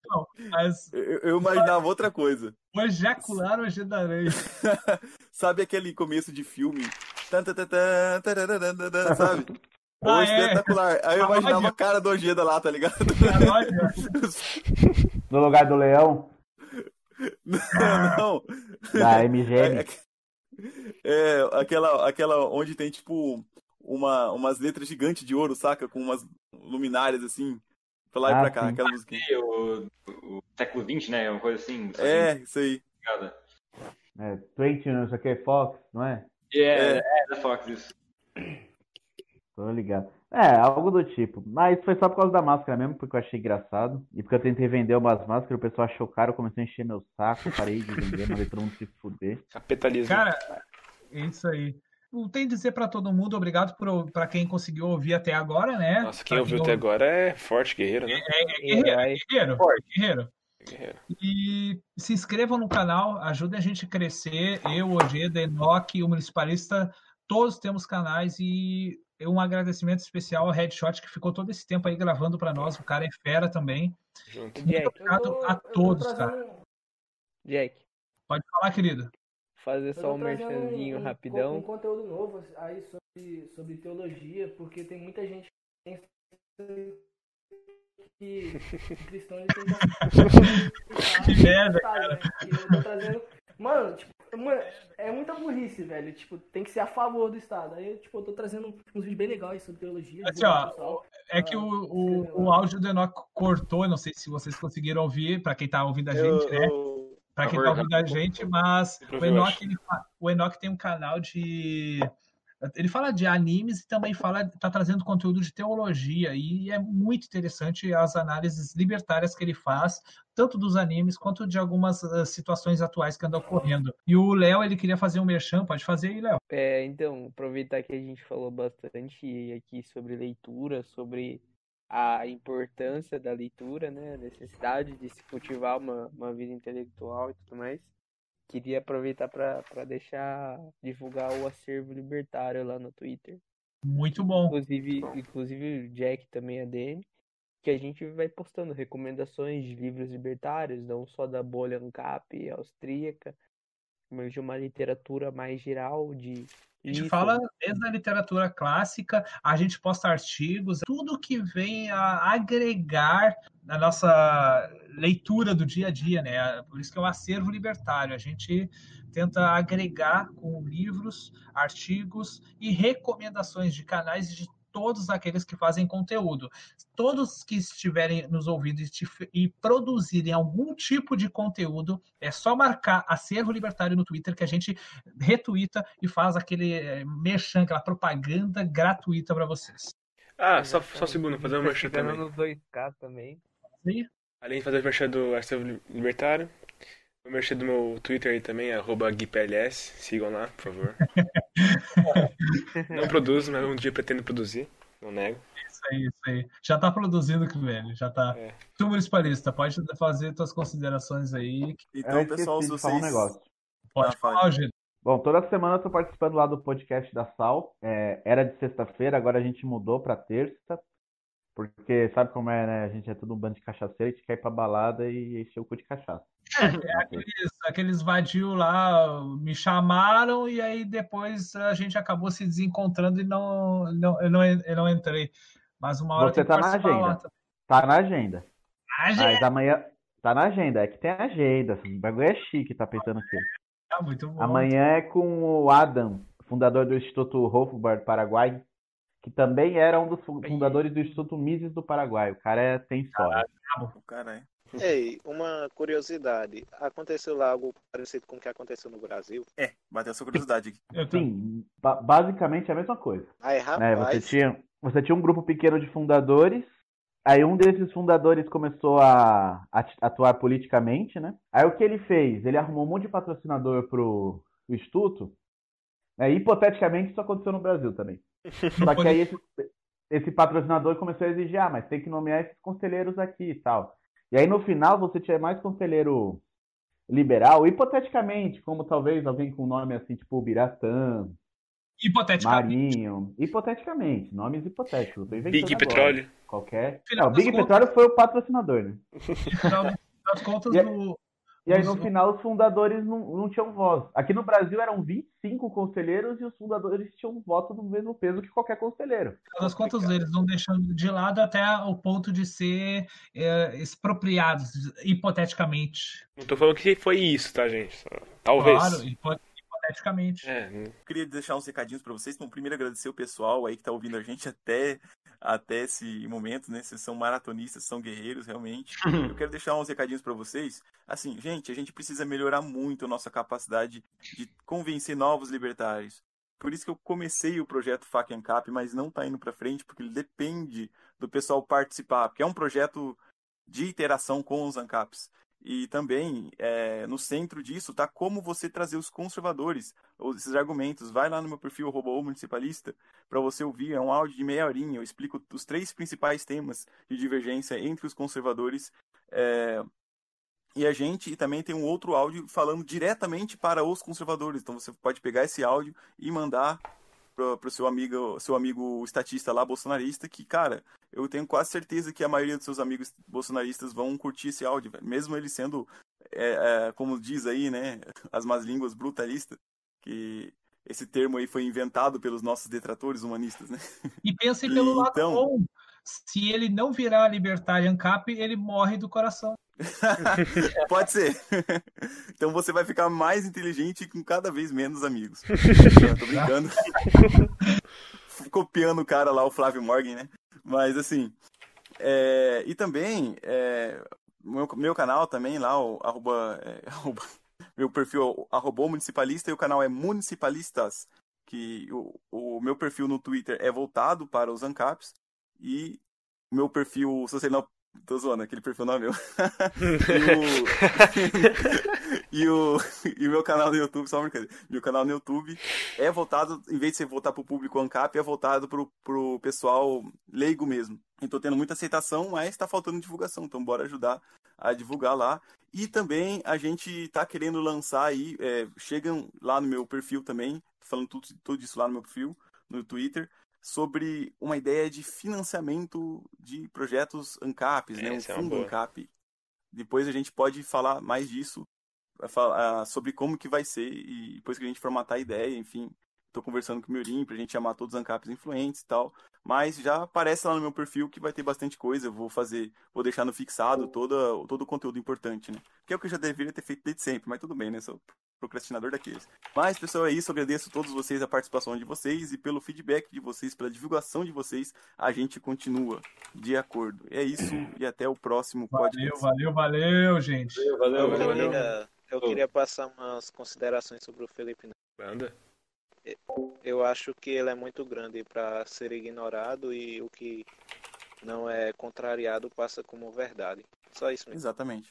Não, mas Eu, eu imaginava outra coisa. o ejacular o aranha. *laughs* Sabe aquele começo de filme? Tan, tan, tan, tan, tararararara, *laughs* Sabe? Ah, é. espetacular. Aí eu Paródia. imaginava a cara do Ojeda lá, tá ligado? Paródia. No lugar do leão, Não. da É, MGM. é, aquela, aquela onde tem, tipo, uma, umas letras gigantes de ouro, saca? Com umas luminárias assim. Pra lá e Ah, pra cá, sim. aquela musiquinha. E o, o século XX, né? Uma coisa assim. É, isso aí. Obrigado. É, 20, não sei o que, Fox, não é? É, é da Fox isso. Tô ligado. É, algo do tipo. Mas foi só por causa da máscara mesmo, porque eu achei engraçado. E porque eu tentei vender umas máscaras, o pessoal achou caro, comecei a encher meu saco, parei de vender, mandei todo mundo se fuder. Capitalismo. Cara, é isso aí. Eu tenho que dizer pra todo mundo, obrigado por- pra quem conseguiu ouvir até agora, né? Nossa, quem Pra ouviu até agora é forte, guerreiro, né? É, é guerreiro, é guerreiro, guerreiro. Guerreiro. E se inscrevam no canal, ajudem a gente a crescer. Eu, o Ojeda, Enoque, o Municipalista, todos temos canais e um agradecimento especial ao Headshot, que ficou todo esse tempo aí gravando pra nós. O cara é fera também. Junto. Muito Jack, obrigado tô- a todos, cara. Jack, Pode falar, querido. fazer só um merchanzinho um, rapidão. Um conteúdo novo aí sobre, sobre teologia, porque tem muita gente que pensa que o cristão ele tem que *laughs* Que merda, *laughs* cara. Trazendo. Mano, tipo, mano, é muita burrice, velho. Tipo, tem que ser a favor do Estado. Aí, tipo, eu tô trazendo uns vídeos bem legais sobre teologia. Assim, ó. É que o, o, o áudio do Enoque cortou, não sei se vocês conseguiram ouvir, pra quem tá ouvindo a Eu, gente, né? eu- Pra quem Por tá ouvindo a gente, mas o Enoch, ele o Enoch tem um canal de. Ele fala de animes e também fala, tá trazendo conteúdo de teologia, e é muito interessante as análises libertárias que ele faz, tanto dos animes quanto de algumas ah, situações atuais que andam ocorrendo. E o Léo, ele queria fazer um merchan, pode fazer aí, Léo. É, então, aproveitar que a gente falou bastante aqui sobre leitura, sobre a importância da leitura, né? A necessidade de se cultivar uma, uma vida intelectual e tudo mais. Queria aproveitar para deixar divulgar o acervo libertário lá no Twitter. Muito bom. Inclusive, inclusive o Jack também é dele. Que a gente vai postando recomendações de livros libertários, não só da bolha ANCAP austríaca, mas de uma literatura mais geral de A gente isso, fala desde a literatura clássica, a gente posta artigos, tudo que vem a agregar na nossa leitura do dia a dia, né? Por isso que é o acervo libertário. A gente tenta agregar com livros, artigos e recomendações de canais de todos aqueles que fazem conteúdo. Todos que estiverem nos ouvindo e e produzirem algum tipo de conteúdo, é só marcar acervo libertário no Twitter que a gente retuita e faz aquele eh, merchan, aquela propaganda gratuita para vocês. Ah, só, só um segundo, fazer um merchan também. nos 2K também. Além de fazer o merchan do Acervo Libertário, o merchan do meu Twitter aí também, arroba GuiPLS, sigam lá, por favor. *laughs* Não produzo, mas um dia pretendo produzir, não nego. Isso aí, isso aí. Já tá produzindo, velho, já tá. É. Tu, municipalista, pode fazer tuas considerações aí. Então, pessoal, se falar um vocês. negócio. Pode Ah, falar. Bom, toda semana eu tô participando lá do podcast da Sal. É, era de sexta-feira, agora a gente mudou pra terça. Porque sabe como é, né? A gente é tudo um bando de cachaceiro, a gente quer ir pra balada e encher o cu de cachaça. Aqueles, aqueles vadios lá me chamaram e aí depois a gente acabou se desencontrando e não, não, eu, não, eu não entrei. Mas uma hora Você tá na lá agenda. Tá na agenda. Ah, gente, Mas amanhã. Tá na agenda, é que tem agenda. O bagulho é chique, tá pensando aqui. tá muito bom. Amanhã é com o Adam, fundador do Instituto Hofbard Paraguai, que também era um dos fu- fundadores do Instituto Mises do Paraguai. O cara é, tem história. O cara é. Ei, uma curiosidade. Aconteceu lá algo parecido com o que aconteceu no Brasil? É, bateu essa curiosidade aqui. *laughs* Sim, ba- basicamente é a mesma coisa. Aí, né? Você rapaz, tinha, você tinha um grupo pequeno de fundadores, aí um desses fundadores começou a, a atuar politicamente, né? Aí o que ele fez? Ele arrumou um monte de patrocinador pro, pro Instituto, né? hipoteticamente isso aconteceu no Brasil também. *laughs* Só que aí esse, esse patrocinador começou a exigir, ah, mas tem que nomear esses conselheiros aqui e tal. E aí no final você tinha mais conselheiro liberal, hipoteticamente, como talvez alguém com nome assim, tipo o Biratã, Hipoteticamente. Marinho. Hipoteticamente, nomes hipotéticos. Big agora. Petróleo. Qualquer. Final Não, Big contas- Petróleo foi o patrocinador, né? Afinal das *laughs* contas, E no, E aí, no final, os fundadores não, não tinham voz. Aqui no Brasil eram 25 conselheiros e os fundadores tinham voto do mesmo peso que qualquer conselheiro. final das contas, eles vão deixando de lado até o ponto de ser é, expropriados, hipoteticamente. Não tô falando que foi isso, tá, gente? Talvez. Claro, hipo- hipoteticamente. É, queria deixar uns recadinhos para vocês. Bom, primeiro agradecer o pessoal aí que tá ouvindo a gente até, até esse momento, né? Vocês são maratonistas, são guerreiros, realmente. Eu quero deixar uns recadinhos para vocês. Assim, gente, a gente precisa melhorar muito a nossa capacidade de convencer novos libertários. Por isso que eu comecei o projeto Fac Cap, mas não tá indo para frente, porque ele depende do pessoal participar, porque é um projeto de interação com os ANCAPs. E também, é, no centro disso, tá como você trazer os conservadores, esses argumentos. Vai lá no meu perfil, o municipalista, para você ouvir. É um áudio de meia horinha. Eu explico os três principais temas de divergência entre os conservadores é, e a gente. E também tem um outro áudio falando diretamente para os conservadores. Então você pode pegar esse áudio e mandar para o seu amigo, seu amigo estatista lá, bolsonarista, que, cara, eu tenho quase certeza que a maioria dos seus amigos bolsonaristas vão curtir esse áudio, velho. mesmo ele sendo, é, é, como diz aí, né, as más línguas, brutalista, que esse termo aí foi inventado pelos nossos detratores humanistas, né? E pense *laughs* pelo lado Então- bom. Se ele não virar libertário ANCAP, ele morre do coração. *laughs* Pode ser. *laughs* Então você vai ficar mais inteligente e com cada vez menos amigos. Não, tô brincando. *laughs* Copiando o cara lá, o Flávio Morgan, né? Mas assim. é, E também, é, meu, meu canal também lá, o arroba, é, arroba- meu perfil é arroba municipalista e o canal é Municipalistas. Que o, o meu perfil no Twitter é voltado para os ANCAPs. E o meu perfil, se você não. Tô zoando, aquele perfil não é meu. *laughs* e, o... *laughs* e o e o meu canal no YouTube, só uma brincadeira. Meu canal no YouTube é voltado, em vez de ser voltar pro público ANCAP, é voltado pro, pro pessoal leigo mesmo. E tô tendo muita aceitação, mas tá faltando divulgação, então bora ajudar a divulgar lá. E também a gente tá querendo lançar aí, é, chegam lá no meu perfil também, falando tudo, tudo isso lá no meu perfil, no Twitter, sobre uma ideia de financiamento de projetos ANCAPs, né? Um Essa é uma fundo boa. ANCAP. Depois a gente pode falar mais disso, vai falar, ah, sobre como que vai ser, e depois que a gente formatar a ideia, enfim. Tô conversando com o Miorim pra gente chamar todos os ANCAPs influentes e tal. Mas já aparece lá no meu perfil que vai ter bastante coisa. Eu vou fazer, vou deixar no fixado todo, todo o conteúdo importante, né? Que é o que eu já deveria ter feito desde sempre, mas tudo bem, né? Sou procrastinador daqueles. Mas, pessoal, é isso. Eu agradeço a todos vocês a participação de vocês e pelo feedback de vocês, pela divulgação de vocês. A gente continua de acordo. É isso e até o próximo Valeu, podcast. valeu, valeu, gente. Valeu, Eu valeu. queria, eu queria passar umas considerações sobre o Felipe Neto. Manda. Eu acho que ele é muito grande para ser ignorado e o que não é contrariado passa como verdade. Só isso mesmo. Exatamente.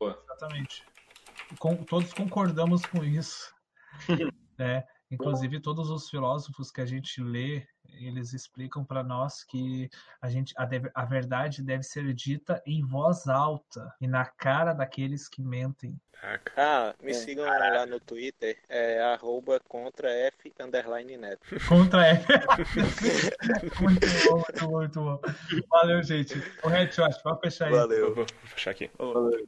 Exatamente. Com- todos concordamos com isso. né? *laughs* Inclusive, todos os filósofos que a gente lê, eles explicam para nós que a, gente, a, deve- a verdade deve ser dita em voz alta e na cara daqueles que mentem. Ah, me sigam lá no Twitter, é arroba contra F underline neto. Contra F. *laughs* muito bom, muito bom, muito bom. Valeu, gente. O headshot, pode fechar aí. Valeu. Vou fechar aqui. Valeu.